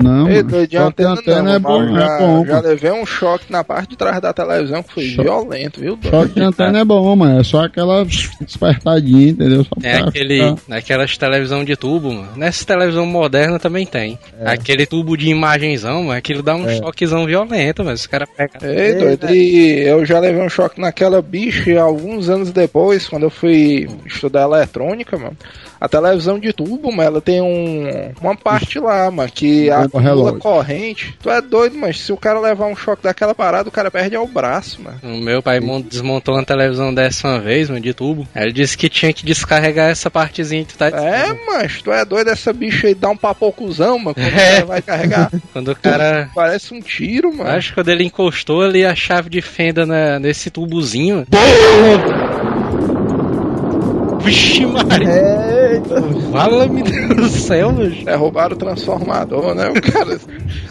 Não, Ei, de só que a antena, antena não, é bom, mas já, é bom. já levei um choque na parte de trás da televisão que foi Choque. violento, viu, doido? Só que a antena é bom, mano. É só aquela despertadinha, entendeu? Só É aquele, ficar- naquelas televisão de tubo, mano. Nessa televisão moderna também tem. Aquele tubo de imagenzão, mano, aquilo dá um É. choquezão violento, mas os caras pegam. Ei, doido, e eu já levei um choque naquela bicha alguns anos depois, quando eu fui estudar eletrônica, mano, a televisão de tubo, mano, ela tem um, uma parte lá, mano, que Bomba relógio. corrente. Tu é doido, mas se o cara levar um choque daquela parada, o cara perde é o braço, mano. O meu pai mon- desmontou uma televisão dessa uma vez, mano, de tubo. Ele disse que tinha que descarregar essa partezinha que tu tá É, mas tu é doido, essa bicha aí dá um papocuzão, mano, quando É. o cara vai carregar. Quando o cara. Parece um tiro, mano. Acho que quando ele encostou ali a chave de fenda na- nesse tubozinho. Vixe, Maria! Fala-me do céu, mano. Derrubaram o transformador, né? O cara.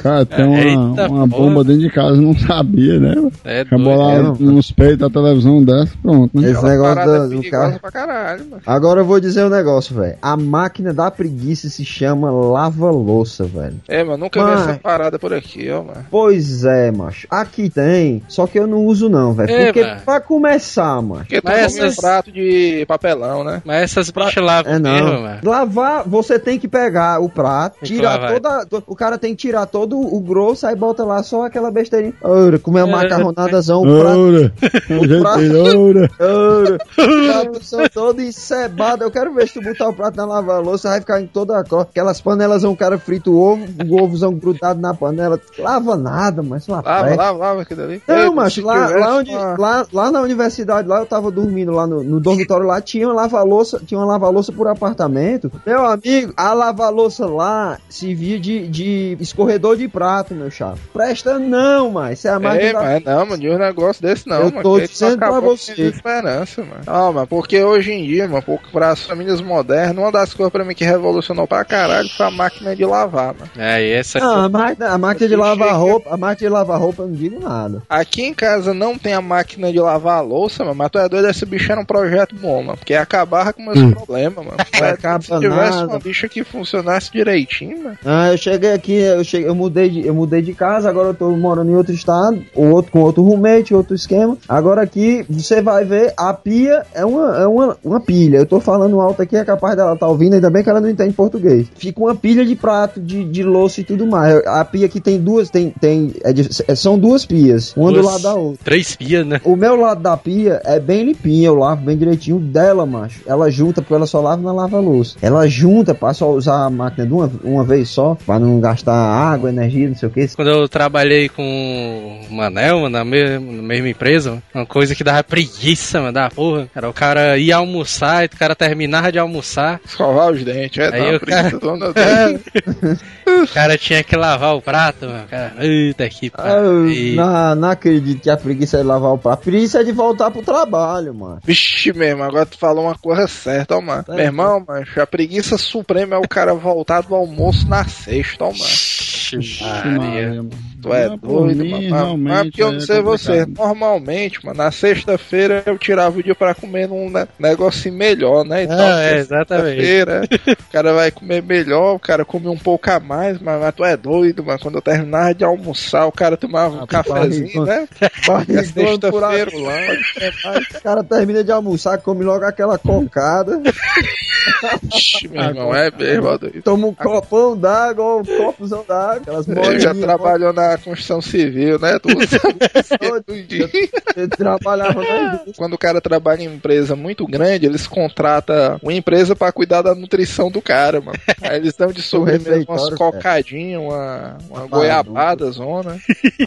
Cara, tem uma, Eita, uma bomba dentro de casa, não sabia, né? mano? É Rebolar é, mano. nos peitos da televisão dessa, pronto, né? Esse Aquela negócio é do perigosa carro. pra caralho, mano. Agora eu vou dizer um negócio, velho. A máquina da preguiça se chama lava-louça, velho. É, mano, nunca vi Mas- essa parada por aqui, ó, mano. Pois é, macho. Aqui tem, só que eu não uso não, velho. É, Porque velho. pra começar, macho. Porque tu Mas essas- um prato de papelão, né? Mas essas bichas lavam É, não. Mesmo, mano. Lavar, você tem que pegar o prato, Tem tirar toda. to- O cara tem que tirar todo o grosso, aí bota lá só aquela besteirinha. Ora, comer uma macarronadação, o prato. O prato- o prato são todo encebado. Eu quero ver se tu botar o prato na lava-louça, vai ficar em toda a cor. Aquelas panelas, um cara frita o ovo, o ovozão grudado na panela. Lava nada, mas uma Lava, presta. lava, lava aquilo ali. Não, Ei, macho, lá, lá, onde, lá, lá na universidade, lá eu tava dormindo lá no, no dormitório lá, tinha uma lava-louça, tinha uma lava-louça por apartamento. Meu amigo, a lava-louça lá servia de, de escorredor de prato, meu chapa. Presta não, mas isso é a máquina Ei, da- mas não, mano, de um negócio desse não, Eu mano. tô dizendo pra você. esperança, mano. Ah, mas porque hoje em dia, mano, porque para as famílias modernas, uma das coisas pra mim que revolucionou pra caralho foi a máquina de lavar, mano. É, e essa Não, a máquina, a máquina de lavar chega- roupa, a máquina de lavar roupa eu não digo nada. Aqui em casa não tem a máquina de lavar a louça, mano, mas tu é doido, esse bicho era um projeto bom, mano, porque acabava com meus Hum. problemas, mano. Não É, acaba Se tivesse nada. uma bicha que funcionasse direitinho, mano. Ah, eu cheguei aqui, eu cheguei, eu mudei de, eu mudei de casa, agora eu tô morando em outro estado, ou outro com outro roommate, outro esquema. Agora aqui você vai ver a pia é uma é uma, uma pilha. Eu tô falando alto aqui, é capaz dela tá ouvindo, ainda bem que ela não entende português. Fica uma pilha de prato, de, de louça e tudo mais. A pia aqui tem duas, tem tem é de- é- são duas pias, uma do Duas- lado da outra. Três pias, né? O meu lado da pia é bem limpinho, eu lavo bem direitinho dela, macho. Ela junta, porque ela só lava na lava-louça. Ela junta pra só usar a máquina de uma, uma vez só, pra não gastar água, energia, não sei o que. Quando eu trabalhei com o Manel, mano, na, me- na mesma empresa, uma coisa que dava preguiça, mano, da porra. Era o cara ia almoçar e o cara terminava de almoçar. Escovar os dentes, é, Aí o cara-. O cara tinha que lavar o prato, mano. Cara, eita que Ah, pariu. não, não acredito que a preguiça é de lavar o prato. A preguiça é de voltar pro trabalho, mano. Vixe, mesmo, agora tu falou uma coisa certa, ó, mano. Tá Meu irmão, mano, a preguiça suprema é o cara voltar do almoço na sexta, ó, mano. Maria, Maria. mano. Tu é doido, mim, mano. Mas- porque eu não é sei você. Normalmente, mano, na sexta-feira eu tirava o dia pra comer num ne- negocinho melhor, né? Então, Ah, é, exatamente. sexta-feira, o cara vai comer melhor, o cara come um pouco a mais, mas, mas tu é doido, mano. Quando eu terminava de almoçar, o cara tomava um Ah, cafezinho, barrigão. né? Barrigão Sexta-feira, por o cara termina de almoçar, come logo aquela cocada, Ixi, meu irmão, é mesmo, toma um copão d'água, ou um copozão d'água, Ele já trabalhou na construção civil, né? Tu. Eu trabalhava na. Quando o cara trabalha em empresa muito grande, eles contratam uma empresa pra cuidar da nutrição do cara, mano. Aí eles dão de sobremesa umas cocadinhas, uma, uma goiabada, zona.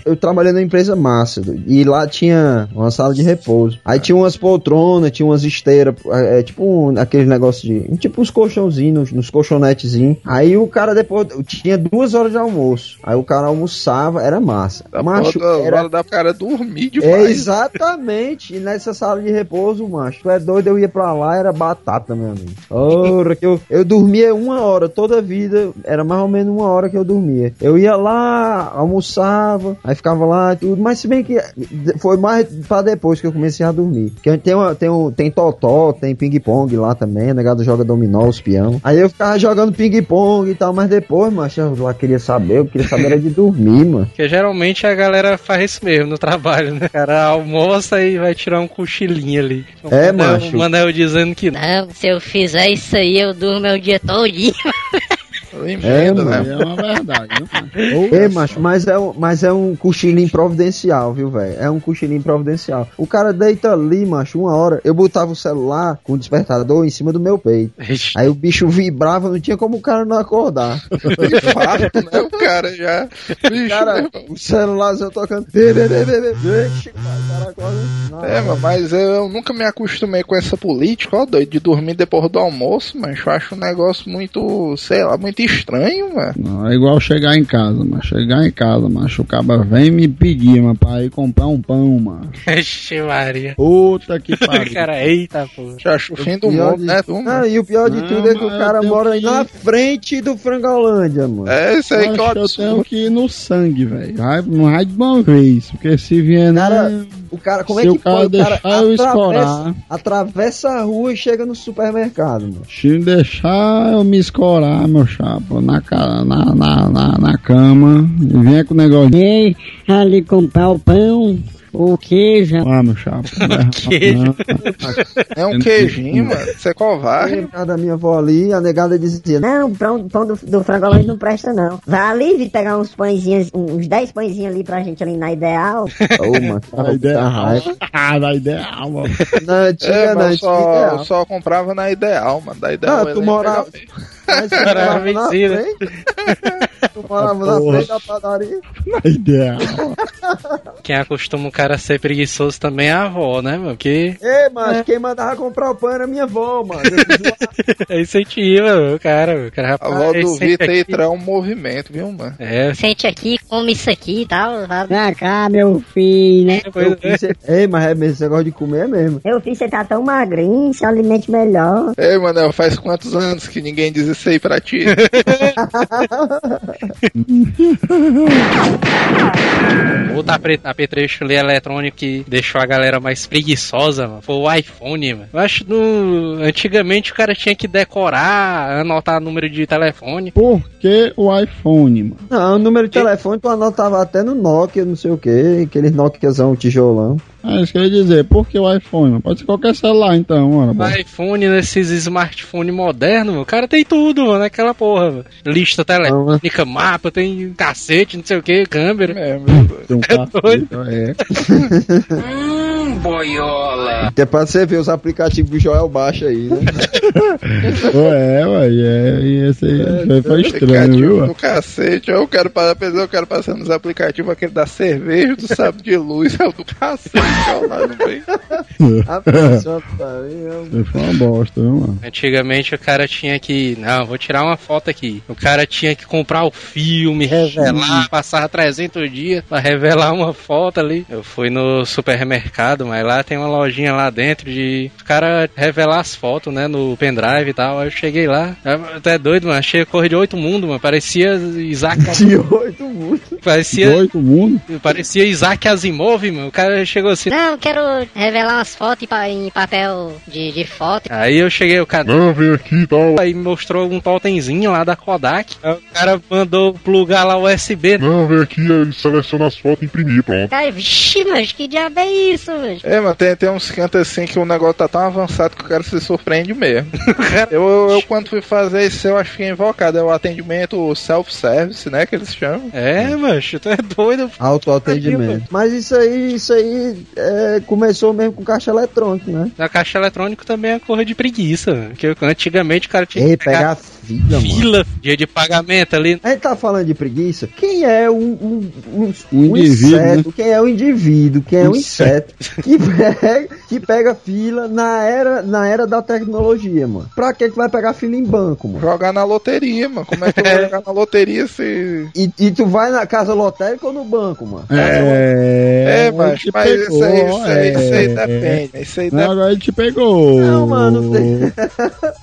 eu trabalhei numa empresa massa, e lá tinha uma sala de repouso. Aí tinha umas poltronas, tinha umas esteiras, é, é, tipo um, aquele negócio de. Tipo uns colchãozinhos, nos colchonetezinhos. Aí o cara depois. Tinha duas horas de almoço. Aí o cara almoçava, era massa. Da Macho, da era. da cara dormir É, demais. exatamente. E nessa sala de repouso, macho, tu é doido, eu ia pra lá, era batata, meu amigo. Ora, que eu, eu dormia uma hora, toda a vida, era mais ou menos uma hora que eu dormia. Eu ia lá, almoçava, aí ficava lá e tudo, mas se bem que foi mais pra depois que eu comecei a dormir. Porque tem, uma, tem, um, tem totó, tem ping-pong lá também, o negado joga dominó, os peão. Aí eu ficava jogando ping-pong e tal, mas depois, macho, eu lá queria saber, eu queria saber era de dormir, mano. Porque geralmente a galera faz isso mesmo no trabalho, né? O cara almoça e vai tirar um cochilinho ali. É, o Manel, macho. O Manel dizendo que não. Não, se eu fizer isso aí, eu durmo o dia todinho. Emenda, É, né? É uma verdade, cara? Ei, macho, mas é, um, mas é um cochilinho providencial, viu, velho? É um cochilinho providencial. O cara deita ali, macho, uma hora. Eu botava o celular com o despertador em cima do meu peito. Aí o bicho vibrava, não tinha como o cara não acordar. Infarto, né? O cara já. Bicho, Cara, né? o celularzinho tocando. Vixe, o cara acorda. Não, É, mas eu nunca me acostumei com essa política, ó, doido, de dormir depois do almoço, mas eu acho um negócio muito, sei lá, muito estranho, mano. Não, é igual chegar em casa, mas chegar em casa, macho, o cara vem me pedir, mano, pra ir comprar um pão, mano. Vixe, Maria. Puta que pariu. cara, eita, pô. Já acho o fim do mundo, de- né, tu, mano? Não, e o pior de Não, tudo é que o cara mora que- na frente do Frangolândia, mano. É isso aí que eu eu tenho que ir no sangue, velho. Não vai de uma vez, porque se vier, Cara, né? O cara, como Se é o que cara pode? O cara deixar eu escorar. atravessa, atravessa a rua e chega no supermercado, mano. Se deixar eu me escorar, meu chapa, na, na, na, na, na cama, e vem com o negócio. Ei, ali comprar o pão. O queijo. Ah, meu chapa. Queijo. É um queijinho, mano. Você é covarde. Da minha avó ali, a negada dizia, Não, pão, pão do, do frangolão não presta, não. Vai ali e pegar uns pãezinhos, uns 10 pãezinhos ali pra gente ali na Ideal. ô, mano, Na ideal. raiva. Ah, na ideal, mano. Na antiga, É, na só, ideal. só comprava na Ideal, mano. Da Ideal. Ah, tu morava-. Mas tu Era morava na mentira. frente? Na Porra. frente da padaria? Na ideal. Quem acostuma o cara a ser preguiçoso também é a avó, né, mano? Porque Ei, mas quem mandava comprar o pão era minha avó, mano. Eu fiz uma- é incentiva mano, o cara. O cara A rapaz, avó do Vitor aqui. entra um movimento, viu, mano? É, Sente aqui, come isso aqui e tal. Vem cá, meu filho, né? é. Ei, mas é mesmo, esse negócio de comer é mesmo. Meu filho, você tá tão magrinho, se alimente melhor. Ei, Manel, faz quantos anos que ninguém diz isso aí pra ti? Outro apre- apetrecho ali eletrônico que deixou a galera mais preguiçosa, mano, foi o iPhone, mano. Eu acho que no... antigamente o cara tinha que decorar, anotar número de telefone. Por que o iPhone, mano? Não, o número de telefone tu anotava até no Nokia, não sei o que, aqueles Nokiazão tijolão. Ah, isso que eu ia dizer. Por que o iPhone, mano? Pode ser qualquer celular, então, mano. O iPhone, nesses smartphones modernos, o cara tem tudo, mano, aquela porra. Mano. Lista telefônica, mapa, tem cacete, não sei o que, câmera. É, meu Deus. Tem um É doido. É. Boiola. Até pra você ver os aplicativos do Joel baixa aí, né? Ué, ué, é, e esse aí foi, foi estranho, viu? Do cacete. Eu quero passar, eu quero passar nos aplicativos aquele da cerveja, do sabe de luz, é o do cacete. ó, lá no Isso foi uma bosta, viu, mano? Antigamente o cara tinha que. Não, vou tirar uma foto aqui. O cara tinha que comprar o filme, revelar, passar 300 dias pra revelar uma foto ali. Eu fui no supermercado, mas lá tem uma lojinha lá dentro de. O cara revelar as fotos, né? No pendrive e tal. Aí eu cheguei lá. Até doido, mano. Achei a cor de oito mundo, mano. Parecia Isaac. De oito mundos. Parecia. Oito mundo? Parecia Isaac Asimov, mano. O cara chegou assim. Não, quero revelar umas fotos em pa- em papel de, de foto. Aí eu cheguei, o cara. Não, vem aqui e tal. Aí mostrou um totemzinho lá da Kodak. Aí o cara mandou plugar lá o USB. Não, vem aqui, ele seleciona as fotos e imprimir, pronto. Ai, vixi, mas que diabo é isso, mano? É, mas tem, tem uns cantos assim que o negócio tá tão avançado que o cara se surpreende mesmo. eu, eu, eu, quando fui fazer isso, eu acho que fiquei invocado. É o atendimento self-service, né? Que eles chamam. É, macho, tu é doido. Autoatendimento. Mas isso aí, isso aí é, começou mesmo com caixa eletrônico, né? Na caixa eletrônica também é corra de preguiça. mano. Que antigamente o cara tinha Ei, que pegar pegar fila, mano. fila, dia de pagamento ali. A gente tá falando de preguiça. Quem é um, um, um, Um um indivíduo, inseto? Quem é o indivíduo? Quem é o Inseto. inseto que pega, que pega fila na era, na era da tecnologia, mano? Pra que que vai pegar fila em banco, mano? Jogar na loteria, mano. Como é que eu vou jogar na loteria se. E, e tu vai na casa lotérica ou no banco, mano? É, É, mas, te mas isso aí, pegou, isso aí, isso aí é. depende. Isso aí Não, depende. agora ele te pegou. Não, mano, tem.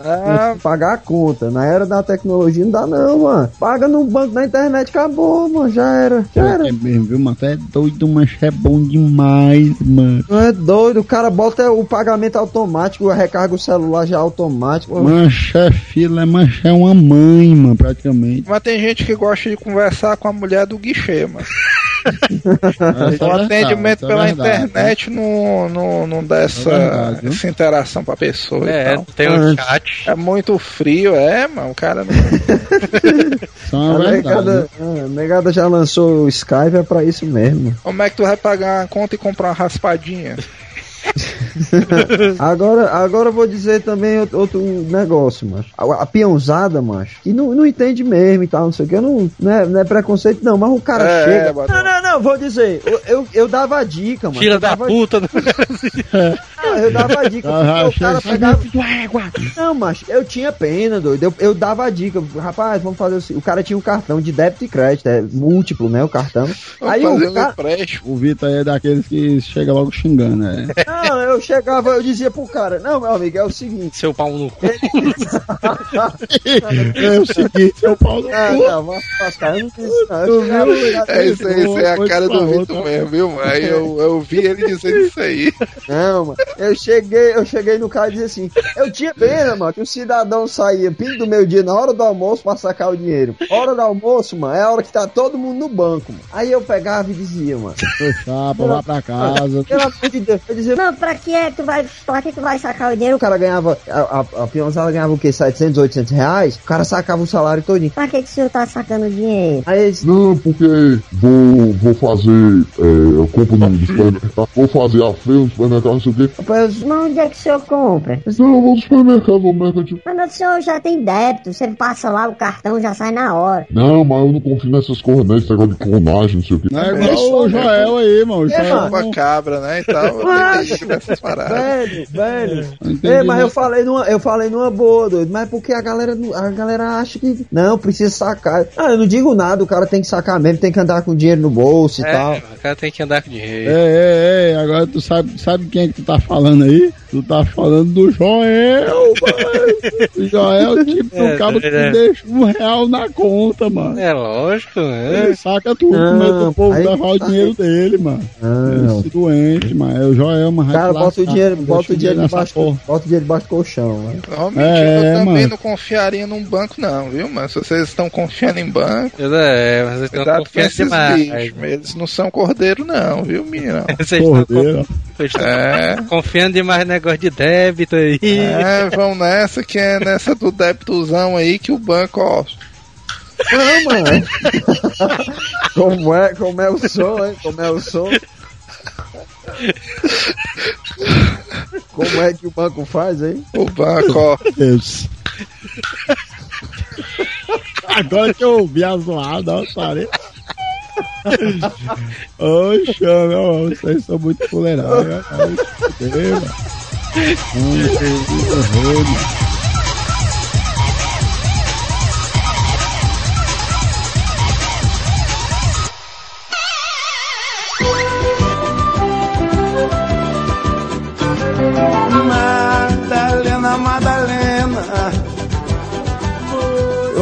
Ah, Pagar a conta. Na era da tecnologia não dá, não, mano. Paga no banco da internet, acabou, mano. Já era. Já era. É mesmo, viu, mano? Tu é doido, mas é bom demais, mano. É doido, o cara bota o pagamento automático, recarga o celular já automático. Mancha é fila, mancha é uma mãe, mano, praticamente. mas tem gente que gosta de conversar com a mulher do guichê, mano. Essa O é verdade, atendimento essa é pela verdade. internet não, não, não dá essa, É verdade, viu? essa interação pra pessoa e É, tal. tem um chat. É muito frio, é, mano. O cara não. É uma A verdade. negada, a negada já lançou o Skype, é pra isso mesmo. Como é que tu vai pagar uma conta e comprar uma raspadinha? Agora, agora eu vou dizer também outro, outro negócio, macho. A, a peãozada, macho, que não, não entende mesmo e tal, não sei o que, não, não, é, não é preconceito, não, mas o cara É, chega. é, não, não, não, vou dizer, eu, eu, eu dava a dica, mano. Filha eu da puta. Não, eu dava a dica, Ah, o cara pegava. Não, macho, eu tinha pena, doido. Eu, eu dava a dica, rapaz, vamos fazer assim. O cara tinha um cartão de débito e crédito, é múltiplo, né? O cartão. Aí o cara. O Vitor aí é daqueles que chega logo xingando, né? Não, eu, chegava, eu dizia pro cara, não, meu amigo, é o seguinte. Seu pau no cu. É o seguinte, seu pau no Não, cu. não, mas, mas cara, eu não isso, não. Eu chegava, viu? eu É isso aí, isso é a cara pra do. Vitor mesmo, viu, mano? Aí eu, eu vi ele dizendo isso aí. Não, mano. Eu cheguei, eu cheguei no cara e disse assim: Eu tinha pena, mano, que o cidadão saía pinto do meio dia na hora do almoço pra sacar o dinheiro. Hora do almoço, mano, é a hora que tá todo mundo no banco, mano. Aí eu pegava e dizia, mano. Ô, chapa, vá pra casa. Pelo amor de Deus, eu dizia, Não, pra que é que tu vai, pra que tu vai sacar o dinheiro? o cara ganhava, a, a, a peãozada ganhava o quê? 700, 800 reais? O cara sacava o salário todinho. Pra que que o senhor tá sacando dinheiro? Aí ele disse, Não, porque vou, vou fazer. É, eu compro no supermercado. Vou fazer a feira no supermercado, não sei o quê. Mas onde é que o senhor compra? Não, eu vou no supermercado, vou no mercantil. Mas o senhor já tem débito, você passa lá, o cartão já sai na hora. Não, mas eu não confio nessas coisas, né? Esse negócio de clonagem, não sei o quê. Não é igual o Joel aí, mano. O É, Joel. Uma cabra, né? E tal. Velho, velho. É, mas não. eu falei numa, eu falei numa boa, doido. Mas porque a galera, a galera acha que não precisa sacar. Ah, eu não digo nada, o cara tem que sacar mesmo, tem que andar com dinheiro no bolso e tal. É, o cara tem que andar com dinheiro. É, é, é, agora tu sabe, sabe quem é que tu tá falando aí? Tu tá falando do Joel, mano. O Joel é o tipo É, que é. deixa um real na conta, mano. É lógico, né? Ele saca tudo, Não, mas o povo aí levar o tá dinheiro dele, mano. Não. Esse doente, mano. É o Joel, mano. Cara bota o dinheiro, bota o dinheiro debaixo, bota o dinheiro debaixo do colchão, mano. Realmente, É, eu também mano. não confiaria num banco, não, viu, mano? Se vocês estão confiando em banco, É, mas vocês estão confiando esses demais. bichos. Eles não são cordeiro, não, viu, menino? Vocês estão Cordeiro. vocês estão É. confiando demais no negócio de débito aí. É, vão nessa que é nessa do débitozão aí que o banco, ó. Não, mano. como é, como é o som, hein? Como é o som? Como é que o banco faz, hein? O banco, ó. Deus. Agora que eu ouvi a zoada, ó, parei. Oxe, meu, vocês são muito fuleirais. Ai, fudeu,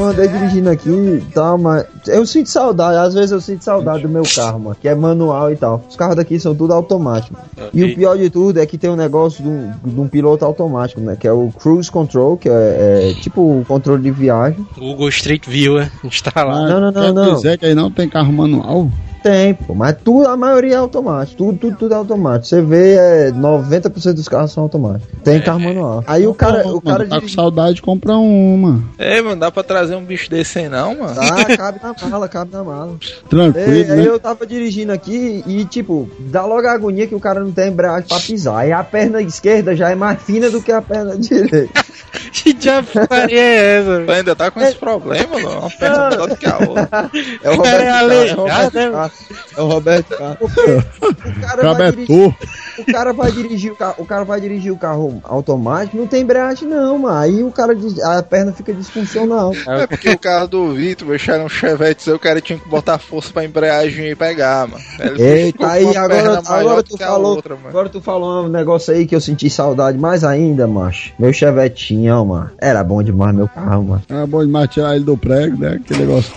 Eu andei dirigindo aqui e tal, mas eu sinto saudade, às vezes eu sinto saudade do meu carro, mano, que é manual e tal. Os carros daqui são tudo automático. E o pior de tudo é que tem um negócio de um, de um piloto automático, né? Que é o Cruise Control, que é, é tipo o controle de viagem. Google Street View, é, instalar. Ah, Não, não, não, quer não. dizer que aí não tem carro manual? Tem, pô, mas tudo, a maioria é automático. Tudo, tudo, tudo é automático. Você vê, é, 90% dos carros são automáticos. Tem carro manual. Aí o cara, o cara Mano, tá com saudade, compra uma. Ei, mano, dá pra trazer um bicho desse aí não, mano? Tá, cabe na mala, cabe na mala. Tranquilo, aí né? eu tava dirigindo aqui e, tipo, dá logo a agonia que o cara não tem embreagem pra pisar. Aí a perna esquerda já é mais fina do que a perna direita. Que diabo é essa? Tu ainda tá com esse problema, mano? Uma perna melhor do que a outra. É o Roberto cara é Carlos, é Carlos. É o Roberto Carlos. O cara, vai dirigir, o cara vai dirigir o carro, o cara vai dirigir o carro automático, não tem embreagem não, mano. Aí o cara diz- a perna fica disfuncional. É porque o carro do Vitor, bicho, era um chevette, o cara tinha que botar força pra embreagem e pegar, mano. Ele Eita, aí agora, agora tu que falou, outra, mano. agora tu falou um negócio aí que eu senti saudade mais ainda, macho. Meu chevetinho, mano. Era bom demais meu carro, mano. É bom demais tirar ele do prego, né? Aquele negócio.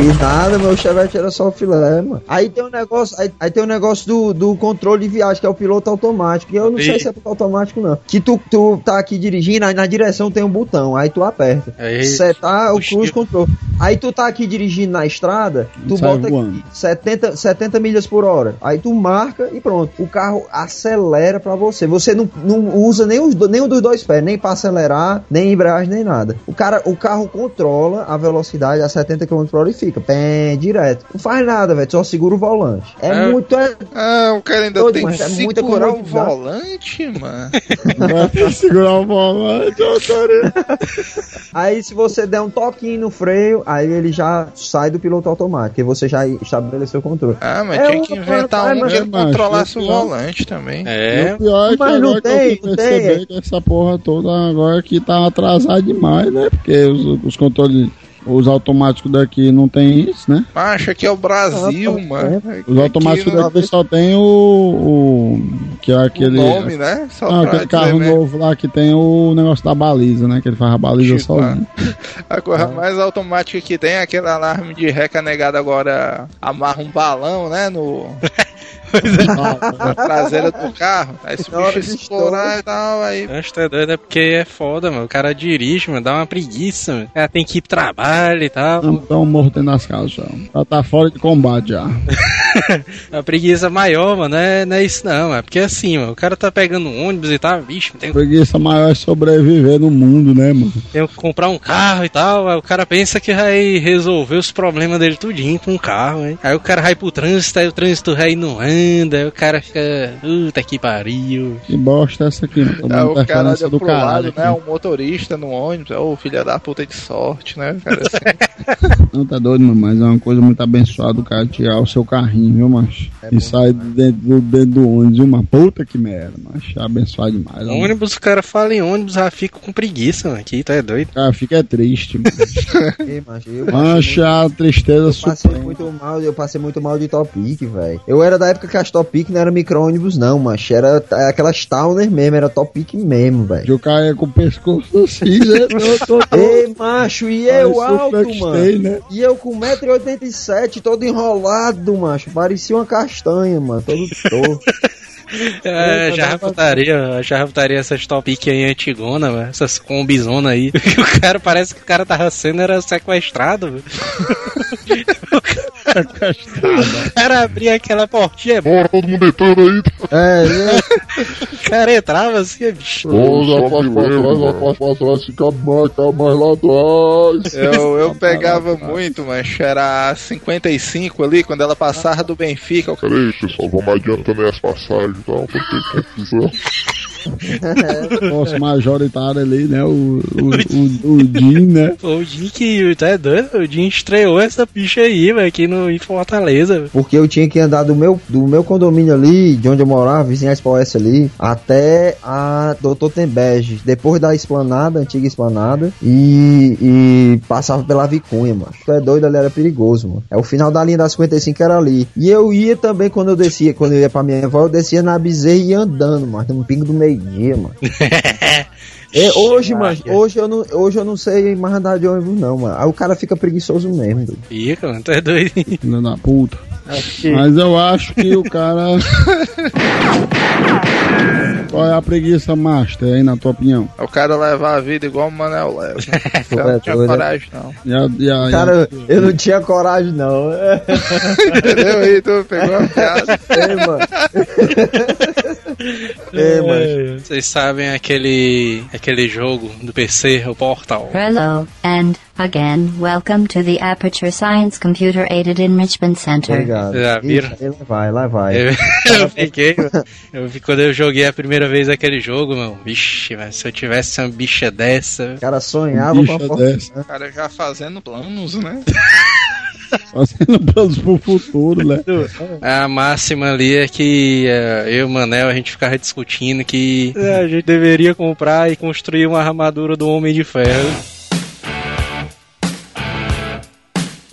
E nada, meu chevette era só o filé, mano. Aí tem um negócio, aí, aí tem um negócio do, do controle de viagem, que é o piloto automático. E eu não sei Aí. se é piloto automático, não. Que tu, tu tá aqui dirigindo, aí na direção tem um botão, aí tu aperta. Aí, Setar o cruise control. Aí tu tá aqui dirigindo na estrada, tu Sai bota aqui 70, 70 milhas por hora. Aí tu marca e pronto. O carro acelera pra você. Você não, não usa nem os, nenhum dos dois pés, nem pra acelerar, nem embreagem, nem nada. O, cara, o carro controla a velocidade a 70 km por hora e fica pé direto. Não faz nada, velho. Só segura o volante. É, É. muito. É, Ah, o cara ainda Doido, tem mas que é segurar o volante, mano. Vai segurar o volante. Aí se você der um toquinho no freio, aí ele já sai do piloto automático, e você já estabeleceu o controle. Ah, mas É tinha que inventar é, um mas- que é, controlasse o é volante também. É, O pior é que Mas não agora que tem, eu não perceber tem. que essa porra toda agora aqui tá atrasada demais, né? Porque os, os controles Os automáticos daqui não tem isso, né? Macho, aqui é o Brasil, mano. Os automáticos Aqui daqui só tem o, o. Que é aquele. nome, né? Só Não, pra aquele carro dizer mesmo. novo lá que tem o negócio da baliza, né? Que ele faz a baliza Tipo, sozinho. A coisa mais automática que tem é aquele alarme de ré agora amarra um balão, né? No. na traseira do carro. Aí se o bicho explorar e tal, aí. Acho que é doido, é porque é foda, mano. O cara dirige, mano, dá uma preguiça, mano. O cara tem que ir pro trabalho e tal. Não estão nas casas já. Já tá fora de combate já. A preguiça maior, mano, não é, não é isso não, é porque assim, mano, o cara tá pegando um ônibus e tá, vixe, tem, A preguiça maior é sobreviver no mundo, né, mano? tem que comprar um carro e tal, aí o cara pensa que vai resolver os problemas dele tudinho com o carro, hein? Aí o cara vai pro trânsito, aí o trânsito aí não anda, aí o cara fica, puta que pariu. Que bosta é essa aqui, mano? É, o cara olha do pro caralho. lado, né? Um motorista no ônibus, ô filha da puta de sorte, né? Cara, assim. Não tá doido, mano, mas é uma coisa muito abençoada o cara tirar o seu carrinho, viu, macho? e sair de dentro do, dentro do ônibus, viu, uma puta que merda, macho. É abençoado demais. ó. Ônibus, o cara fala em ônibus, já fica com preguiça, mano, aqui, tá é doido. Cara, fica é triste, mano. Macho, eu Mancha a tristeza Eu passei suprema. muito mal, eu passei muito mal de Topic, velho. Eu era da época que as Topic não era micro-ônibus, não, macho. Era é, aquelas Towner mesmo, era Topic mesmo, velho. O cara ia com o pescoço assim, né? Tô, tô, tô. Ei, macho, e eu um alto, mano. né? E eu com 1,87m, todo enrolado, macho. Parecia uma castanha, mano, todo torto. É, já reputaria, já reputaria essas topic aí antigona, velho, essas combizona aí. o cara parece que o cara tava sendo era sequestrado, velho. O cara abria aquela portinha, Bora, todo mundo entrando aí. É, e o cara entrava assim, bicho. Já faz pra trás, já faz pra trás, fica mais, fica mais lá atrás. Eu, eu pegava muito, mas era a 55 ali, quando ela passava do Benfica. Peraí, pessoal, vamos adiantando aí as passagens e tal, pra ter confusão. Nosso majoritário ali, né? O, o, o, o Jim, né? O Jim que, tá doido? O Jim estreou essa bicha aí, velho, aqui no, em Fortaleza. velho. Porque eu tinha que andar do meu, do meu condomínio ali, de onde eu morava, vizinha Expoesse ali, até a Doutor Tembege, depois da esplanada, antiga esplanada, e, e passava pela Vicunha, mano. Tu é doido, ali era perigoso, mano. É o final da linha da 55 era ali. E eu ia também quando eu descia, quando eu ia pra minha avó, eu descia na bezerra e ia andando, mano. No pingo do meio-dia, mano. É, hoje, mano, hoje eu, não, hoje eu não sei mais andar de ônibus, não, mano. Aí o cara fica preguiçoso mesmo, doido. Fica, mano, tu é doido. Filho da puta. Que- Mas eu acho que o cara. Qual é a preguiça master aí, na tua opinião? O cara levar a vida igual o Manel leva. Eu é não tinha coragem, não. E a- Cara, eu não tinha coragem, não. Entendeu aí? Tu pegou a piada. É, mano. É, mano. Vocês sabem aquele aquele jogo do PC, o Portal? Hello, and again, welcome to the Aperture Science Computer Aided Enrichment Center. Obrigado. Já viram? Ixi, aí lá vai, lá vai. Eu, eu fiquei. Eu, quando eu joguei a primeira vez aquele jogo, meu, vixe, mas se eu tivesse uma bicha dessa. O cara sonhava com bicha a forma. dessa. O cara já fazendo planos, né? Fazendo planos pro futuro, né? A máxima ali é que eh, eu e o Manel a gente ficava discutindo que eh, a gente deveria comprar e construir uma armadura do Homem de Ferro.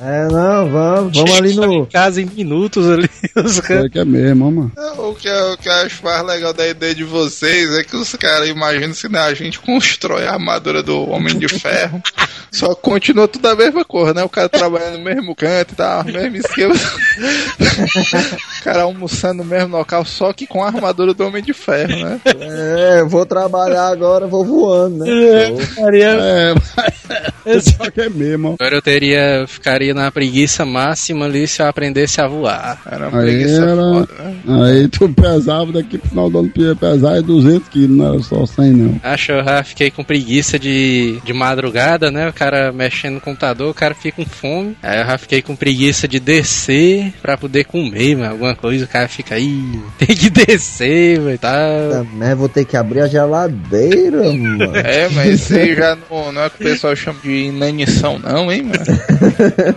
É, não, vamos, vamos ali Em no. casa em minutos ali. Os caras. Será que é mesmo, mano? O que, eu- o que eu acho mais legal da ideia de vocês é que os caras imaginam se né, a gente constrói a armadura do Homem de Ferro. Só continua tudo a mesma cor, né? O cara trabalhando no mesmo canto e tal, mesmo esquema. o cara almoçando no mesmo local, só que com a armadura do Homem de Ferro, né? É, vou trabalhar agora, vou voando, né? É, mas... Só que é mesmo. Agora eu teria, ficaria na preguiça máxima ali se eu aprendesse a voar. Era uma Aí preguiça era. foda, né? Aí tu pesava daqui pro final do ano, tu ia pesar é 200 quilos, não era só 100 não. Acho que eu já fiquei com preguiça de, de madrugada, né? O cara mexendo no computador, o cara fica com fome. Aí eu já fiquei com preguiça de descer pra poder comer, mano, alguma coisa. O cara fica aí, tem que descer, velho, tá. Também vou ter que abrir a geladeira, mano. É, mas isso aí já não, não é o que o pessoal chama de inanição, não, hein, mano?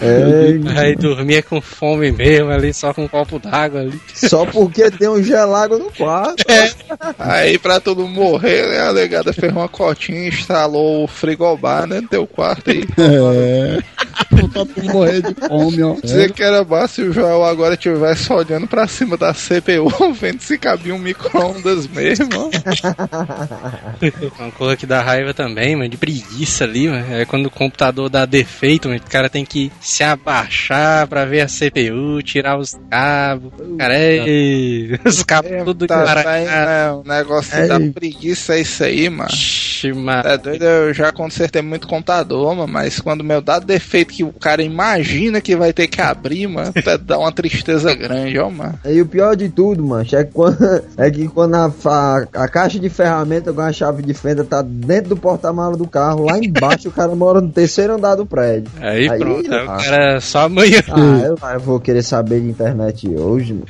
É, Aí dormia com fome mesmo ali, só com um copo d'água ali. só porque tem um gelago no quarto. Aí pra todo mundo morrer, né, a legada fez uma cotinha e instalou o frigobar, né, no teu quarto aí. É. Pra tu morrer de fome, ó. Dizer que era massa se o Joel agora estivesse olhando pra cima da CPU, vendo se cabia um micro-ondas mesmo. ó. Uma coisa que dá raiva também, mano, de preguiça ali, mano. É quando o computador dá defeito, mano, o cara tem que se abaixar pra ver a CPU, tirar os cabos. Cara, é... os cabos tudo Tá, tá né, o negócio É. da preguiça é isso aí, mano. Mano. É doido, eu já consertei muito computador, mano, mas quando meu dá defeito que o cara imagina que vai ter que abrir, mano, dá uma tristeza grande, ó, mano. E o pior de tudo, mancho, é que quando, é que quando a, a, a caixa de ferramenta com a chave de fenda tá dentro do porta-malas do carro, lá embaixo o cara mora no terceiro andar do prédio. Aí, pronto, aí o ah, cara só amanhã. Ah, eu, eu vou querer saber de internet hoje, mano.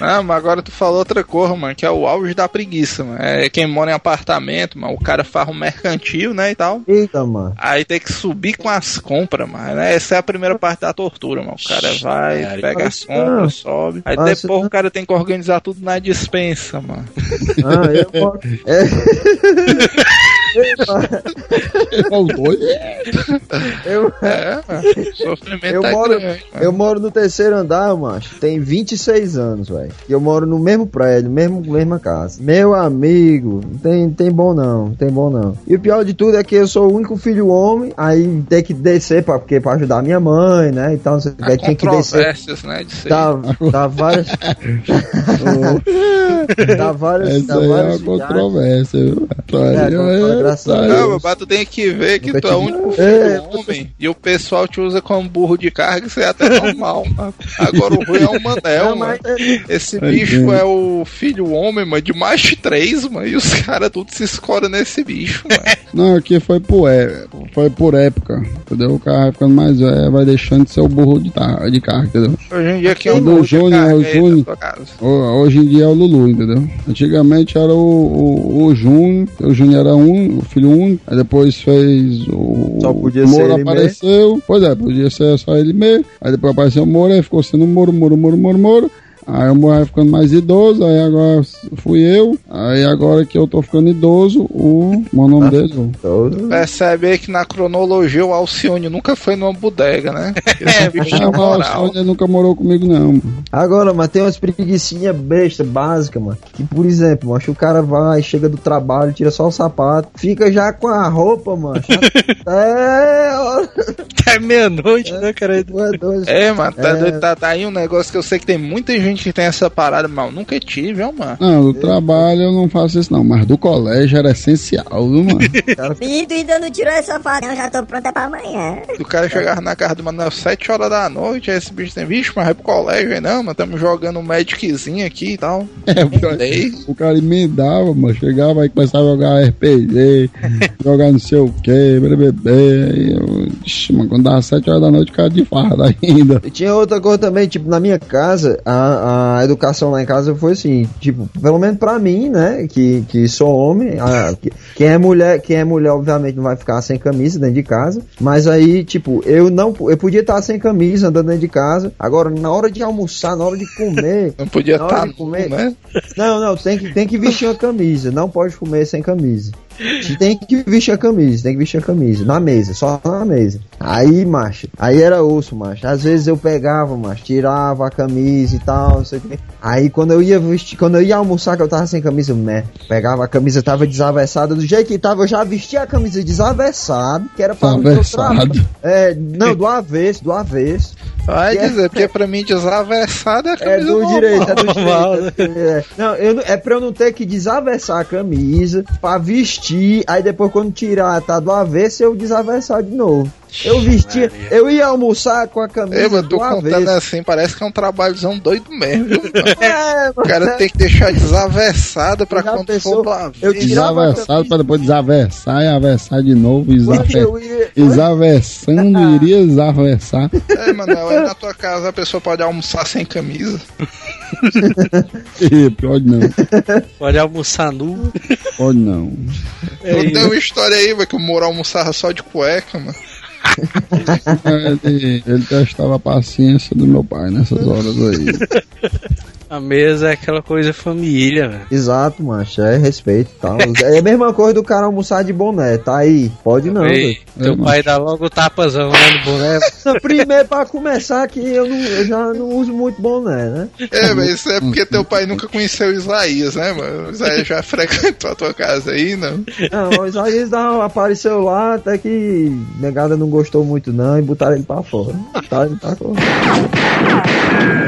Não, mas agora tu falou outra coisa, mano, que é o auge da preguiça, mano. É quem mora em apartamento, mano, o cara faz um mercantil, né, e tal. Eita, mano. Aí tem que subir com as compras, mano. né? Essa é a primeira parte da tortura, mano. O cara vai, Cara, pega as compras, não. sobe. Aí Ah, depois o cara tem que organizar tudo na dispensa, mano. Ah, eu moro. Eu, É. Sofrimento eu, é moro, grande, mano. eu moro no terceiro andar, macho. Tem 26 anos, velho. E eu moro no mesmo prédio, mesmo, mesma casa. Meu amigo, não tem, tem bom não, tem bom não. E o pior de tudo é que eu sou o único filho homem, aí tem que descer pra, porque, pra ajudar minha mãe, né? Então você tem que descer. né, aí. Dá, dá várias. dá várias. Dá Essa aí é uma várias controvérsia, viu? É, É, graças a aí. Não, mas tu tem que ver que Nunca tu é o único filho É, homem e o pessoal te usa como burro de carga, isso é até normal. mano. Agora o ruim é o Manel, Não, mano. mas- Esse bicho é o filho homem, mano, de mais de três, mano. E os caras tudo se escoram nesse bicho, mano. Não, aqui foi por, é, foi por época, entendeu? O cara vai ficando mais velho, vai deixando de ser o burro de, tar, de carro, entendeu? Hoje em dia quem é o burro de Júnior, carga o Júnior. Hoje em dia é o Lulu, entendeu? Antigamente era o, o, o Júnior, o Júnior era um, o filho único, aí depois fez o. Só podia o ser Moro ele apareceu, pois é, podia ser só ele mesmo, aí depois apareceu o Moro, aí ficou sendo Moro, Moro, Moro, Moro, Moro. Aí o vai ficando mais idoso, aí agora fui eu, aí agora que eu tô ficando idoso, o. Meu nome dele? Percebe aí que na cronologia o Alcione nunca foi numa bodega, né? Bicho mas o. Sônia nunca morou comigo, não. mano. Agora, mas tem umas preguiçinhas besta, básica, mano. Que, por exemplo, mano, o cara vai, chega do trabalho, tira só o sapato, fica já com a roupa, mano. é, ó, Até meia-noite, né, cara? é. É, mano, tá, É. doido, tá, tá aí um negócio que eu sei que tem muita gente que tem essa parada, mas eu nunca tive, ó, mano. Não, do trabalho eu não faço isso, não, mas do colégio era essencial, viu, mano? E tu ainda não tirou essa faca, eu já tô pronta pra amanhã. O cara chegava na casa do Manuel 7 horas da noite, aí esse bicho tem, vixe, mas vai pro colégio aí não, mas estamos jogando um Magiczinho aqui e tal. É, o Dei. O cara emendava, mano. Chegava e começava a jogar RPG, jogar não sei o que, BBB. Ixi, mano, quando dava 7 horas da noite, o cara de farda ainda. E tinha outra coisa também, tipo, na minha casa, a, a educação lá em casa foi assim, tipo, pelo menos pra mim, né, que, que sou homem, a- que- quem é mulher, quem é mulher, obviamente, não vai ficar sem camisa dentro de casa, mas aí, tipo, eu não, eu podia estar sem camisa andando dentro de casa, agora, na hora de almoçar, na hora de comer, Não podia estar, de comer, né? não, não, tem que, tem que vestir uma camisa, não pode comer sem camisa. Tem que vestir a camisa, tem que vestir a camisa, na mesa, só na mesa. Aí, macho, aí era osso, macho. Às vezes eu pegava, macho, tirava a camisa e tal, não sei o que. Aí quando eu ia vestir, quando eu ia almoçar, que eu tava sem camisa, né? Pegava a camisa, tava desavessada, do jeito que tava, eu já vestia a camisa desavessada, que era pra Desavessado. É, não, do avesso, do avesso. Vai Que é- dizer, porque pra mim desavessado é a É camisa do normal. direito, é do normal, direito. É, não, eu, é pra eu não ter que desavessar a camisa pra vestir, aí depois quando tirar tá do avesso, eu desavessar de novo. Eu vestia, Maria. eu ia almoçar com a camisa Ei, mas tô do contando assim, parece que é um trabalhozão doido mesmo? É, O cara mano. tem que deixar desavessado pra quando pensou? for pra Eu camisa. pra depois desavessar e avessar de novo. Eu ia- Desavessando, iria desavessar. É, Manuel, aí na tua casa a pessoa pode almoçar sem camisa. Ih, pode não, Pode almoçar nu. pode não. Eu tenho uma história aí, velho, que o Moro almoçava só de cueca, mano. Ele, ele testava a paciência do meu pai nessas horas aí. A mesa é aquela coisa família, velho. Exato, macho, é respeito e tal. É a mesma coisa do cara almoçar de boné, tá aí. Pode não, velho. teu pai dá logo o tapazão né, no boné. Não, Primeiro, pra começar, que eu, não, eu já não uso muito boné, né? É, mas isso é porque teu pai nunca conheceu o Isaías, né, mano? O Isaías já frequentou a tua casa aí, não? Não, o Isaías dá- apareceu lá, até que negada não gostou muito não, e botaram ele pra fora. Botaram ele pra fora.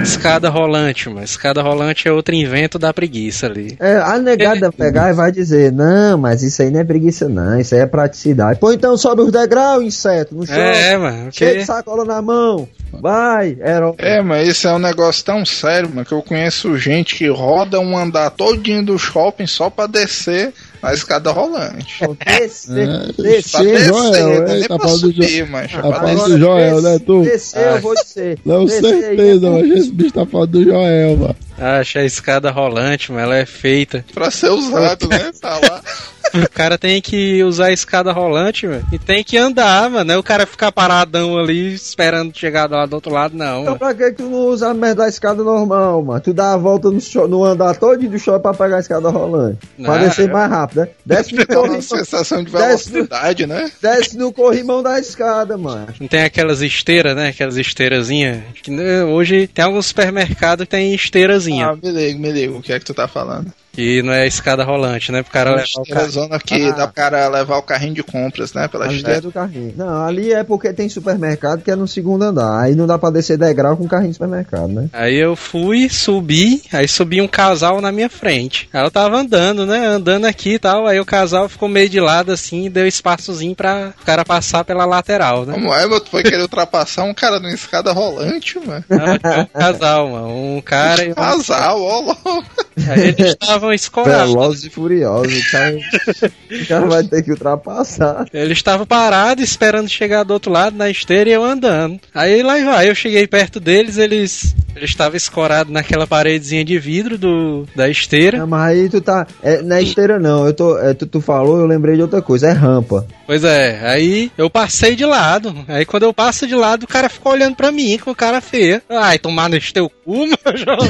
Escada rolante, mano. Escada rolante é outro invento da preguiça ali. É, a negada pegar e vai dizer, não, mas isso aí não é preguiça não, isso aí é praticidade. Pô, então sobe os degraus, inseto, no chão. É, mano. Cheio de sacola na mão. Vai, herói. É, mas isso é um negócio tão sério, mano, que eu conheço gente que roda um andar todinho do shopping só pra descer na escada rolante. Descer, É, Pra descer, descer, Joel, é nem tá falando do mas Tá falando do Joel, né, tu? Descer, eu vou descer. Não, Descer certeza, é mas esse bicho tá falando do Joel, mano. Acha a escada rolante, mano. Ela é feita. Pra ser usado, né? Tá lá. O cara tem que usar a escada rolante, mano. E tem que andar, mano. Não é o cara ficar paradão ali esperando chegar lá do outro lado, não. Então mano. pra que tu não usa a merda da escada normal, mano? Tu dá a volta no, no andar todo do shopping pra pegar a escada rolante. pra Não, descer eu- mais rápido, né? Desce no corrimão, sensação de Desce no- velocidade, né? desce no corrimão da escada, mano. Não tem aquelas esteiras, né? Aquelas esteirazinhas. Que né, hoje tem alguns supermercados que tem esteirazinha. Ah, me liga, me liga, o que é que tu tá falando? E não é escada rolante, né? Pro cara levar o zona que Ah. dá pro cara levar o carrinho de compras, né? Pela A esteira. esteira do carrinho. Não, ali é porque tem supermercado que é no segundo andar. Aí não dá pra descer degrau com carrinho de supermercado, né? Aí eu fui, subi, aí subi um casal na minha frente. Aí eu tava andando, né? Andando aqui e tal. Aí o casal ficou meio de lado assim e deu espaçozinho pra o cara passar pela lateral, né? Como é, mano? Tu foi querer ultrapassar um cara numa escada rolante, mano? Não, um casal, mano. Um cara e uma... Casal, ó, louco. Aí eles estavam escorados. Velozes e furiosos. O cara, o cara vai ter que ultrapassar. Eles estavam parados esperando chegar do outro lado na esteira e eu andando. Aí lá vai, eu cheguei perto deles, eles eles estavam escorados naquela paredezinha de vidro do da esteira. Não, mas aí tu tá. É, não é esteira, não. Eu tô, é, tu, tu falou, eu lembrei de outra coisa. É rampa. Pois é, aí eu passei de lado. Aí quando eu passo de lado, o cara ficou olhando pra mim com cara feia. Ai, tomar no teu cu, meu jovem.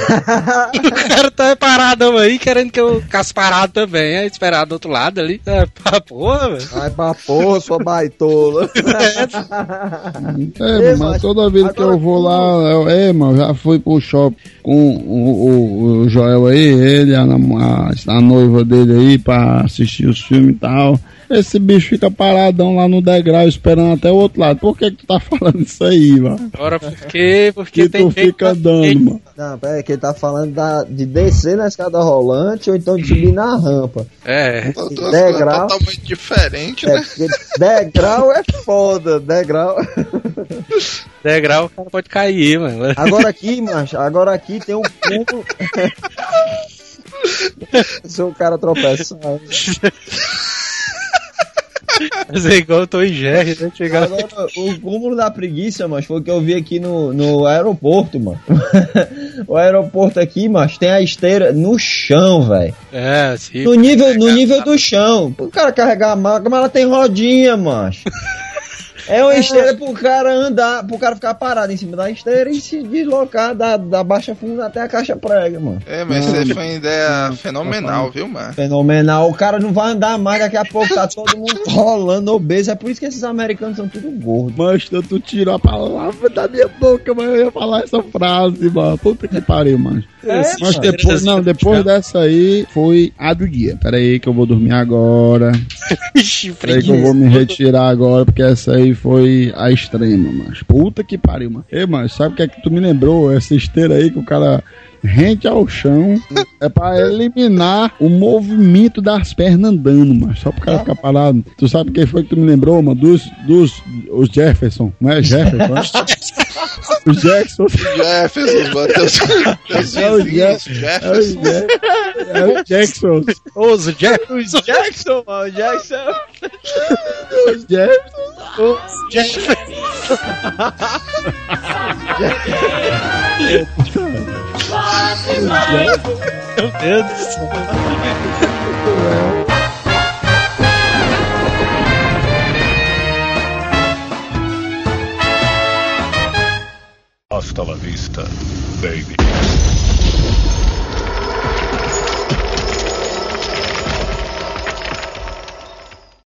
o cara tá paradão aí, querendo que eu ficasse parado também. Aí esperar do outro lado ali. É, pra porra, velho. Vai pra porra, sua baitola. É, mas mas toda vez que eu vou lá, eu, é, mano, já fui pro shopping com o, o, o Joel aí, ele, a, a, a noiva dele aí pra assistir os filmes e tal. Esse bicho fica paradão lá no degrau esperando até o outro lado. Por que que tu tá falando isso aí, mano? Agora por quê? Porque Que tem tu fica que- dando, mano. Não, pera aí, que ele tá falando da, de descer na escada rolante ou então de subir na rampa. É. Degrau. totalmente diferentes, É, né? porque degrau é foda, degrau. Degrau, o cara pode cair, mano. Agora aqui, macho, agora aqui tem um cúmulo. Se o cara tropeçar. Mas é igual eu tô em Jerry, né? Chegar Agora, o cúmulo da preguiça, mas foi o que eu vi aqui no, no aeroporto, mano. o aeroporto aqui, mas tem a esteira no chão, velho. É, sim. No nível, no nível do chão. O cara carregar a maca, mas ela tem rodinha, macho. É uma esteira pro cara andar, pro cara ficar parado em cima da esteira e se deslocar da, da baixa funda até a caixa prega, mano. É, mas isso aí foi uma ideia fenomenal, viu, mano? Fenomenal. O cara não vai andar mais, daqui a pouco tá todo mundo rolando obeso. É por isso que esses americanos são tudo gordos. Mas tu, tirou a palavra da minha boca, mas eu ia falar essa frase, mano. Puta que pariu, mano. É, Mas depois, não, depois dessa aí foi a do dia. Pera aí que eu vou dormir agora. Ixi, Pera aí que eu vou me retirar agora, porque essa aí foi a extrema, mas puta que pariu, mano. Ei, mano, sabe o que é que tu me lembrou? Essa esteira aí que o cara rente ao chão é pra eliminar o movimento das pernas andando, mano. Só pro cara ficar parado. Tu sabe quem foi que tu me lembrou, mano? Dos, dos os Jefferson, não é Jefferson? é? os Jackson. Jefferson, mano, teus, teus É o vizinhos, Jeff- é o Jefferson. Jeff- é o Jackson. Os Jefferson. Jackson, mano, Jackson. Os Jefferson. Os Jefferson. Meu Deus do céu. Hasta la vista, baby.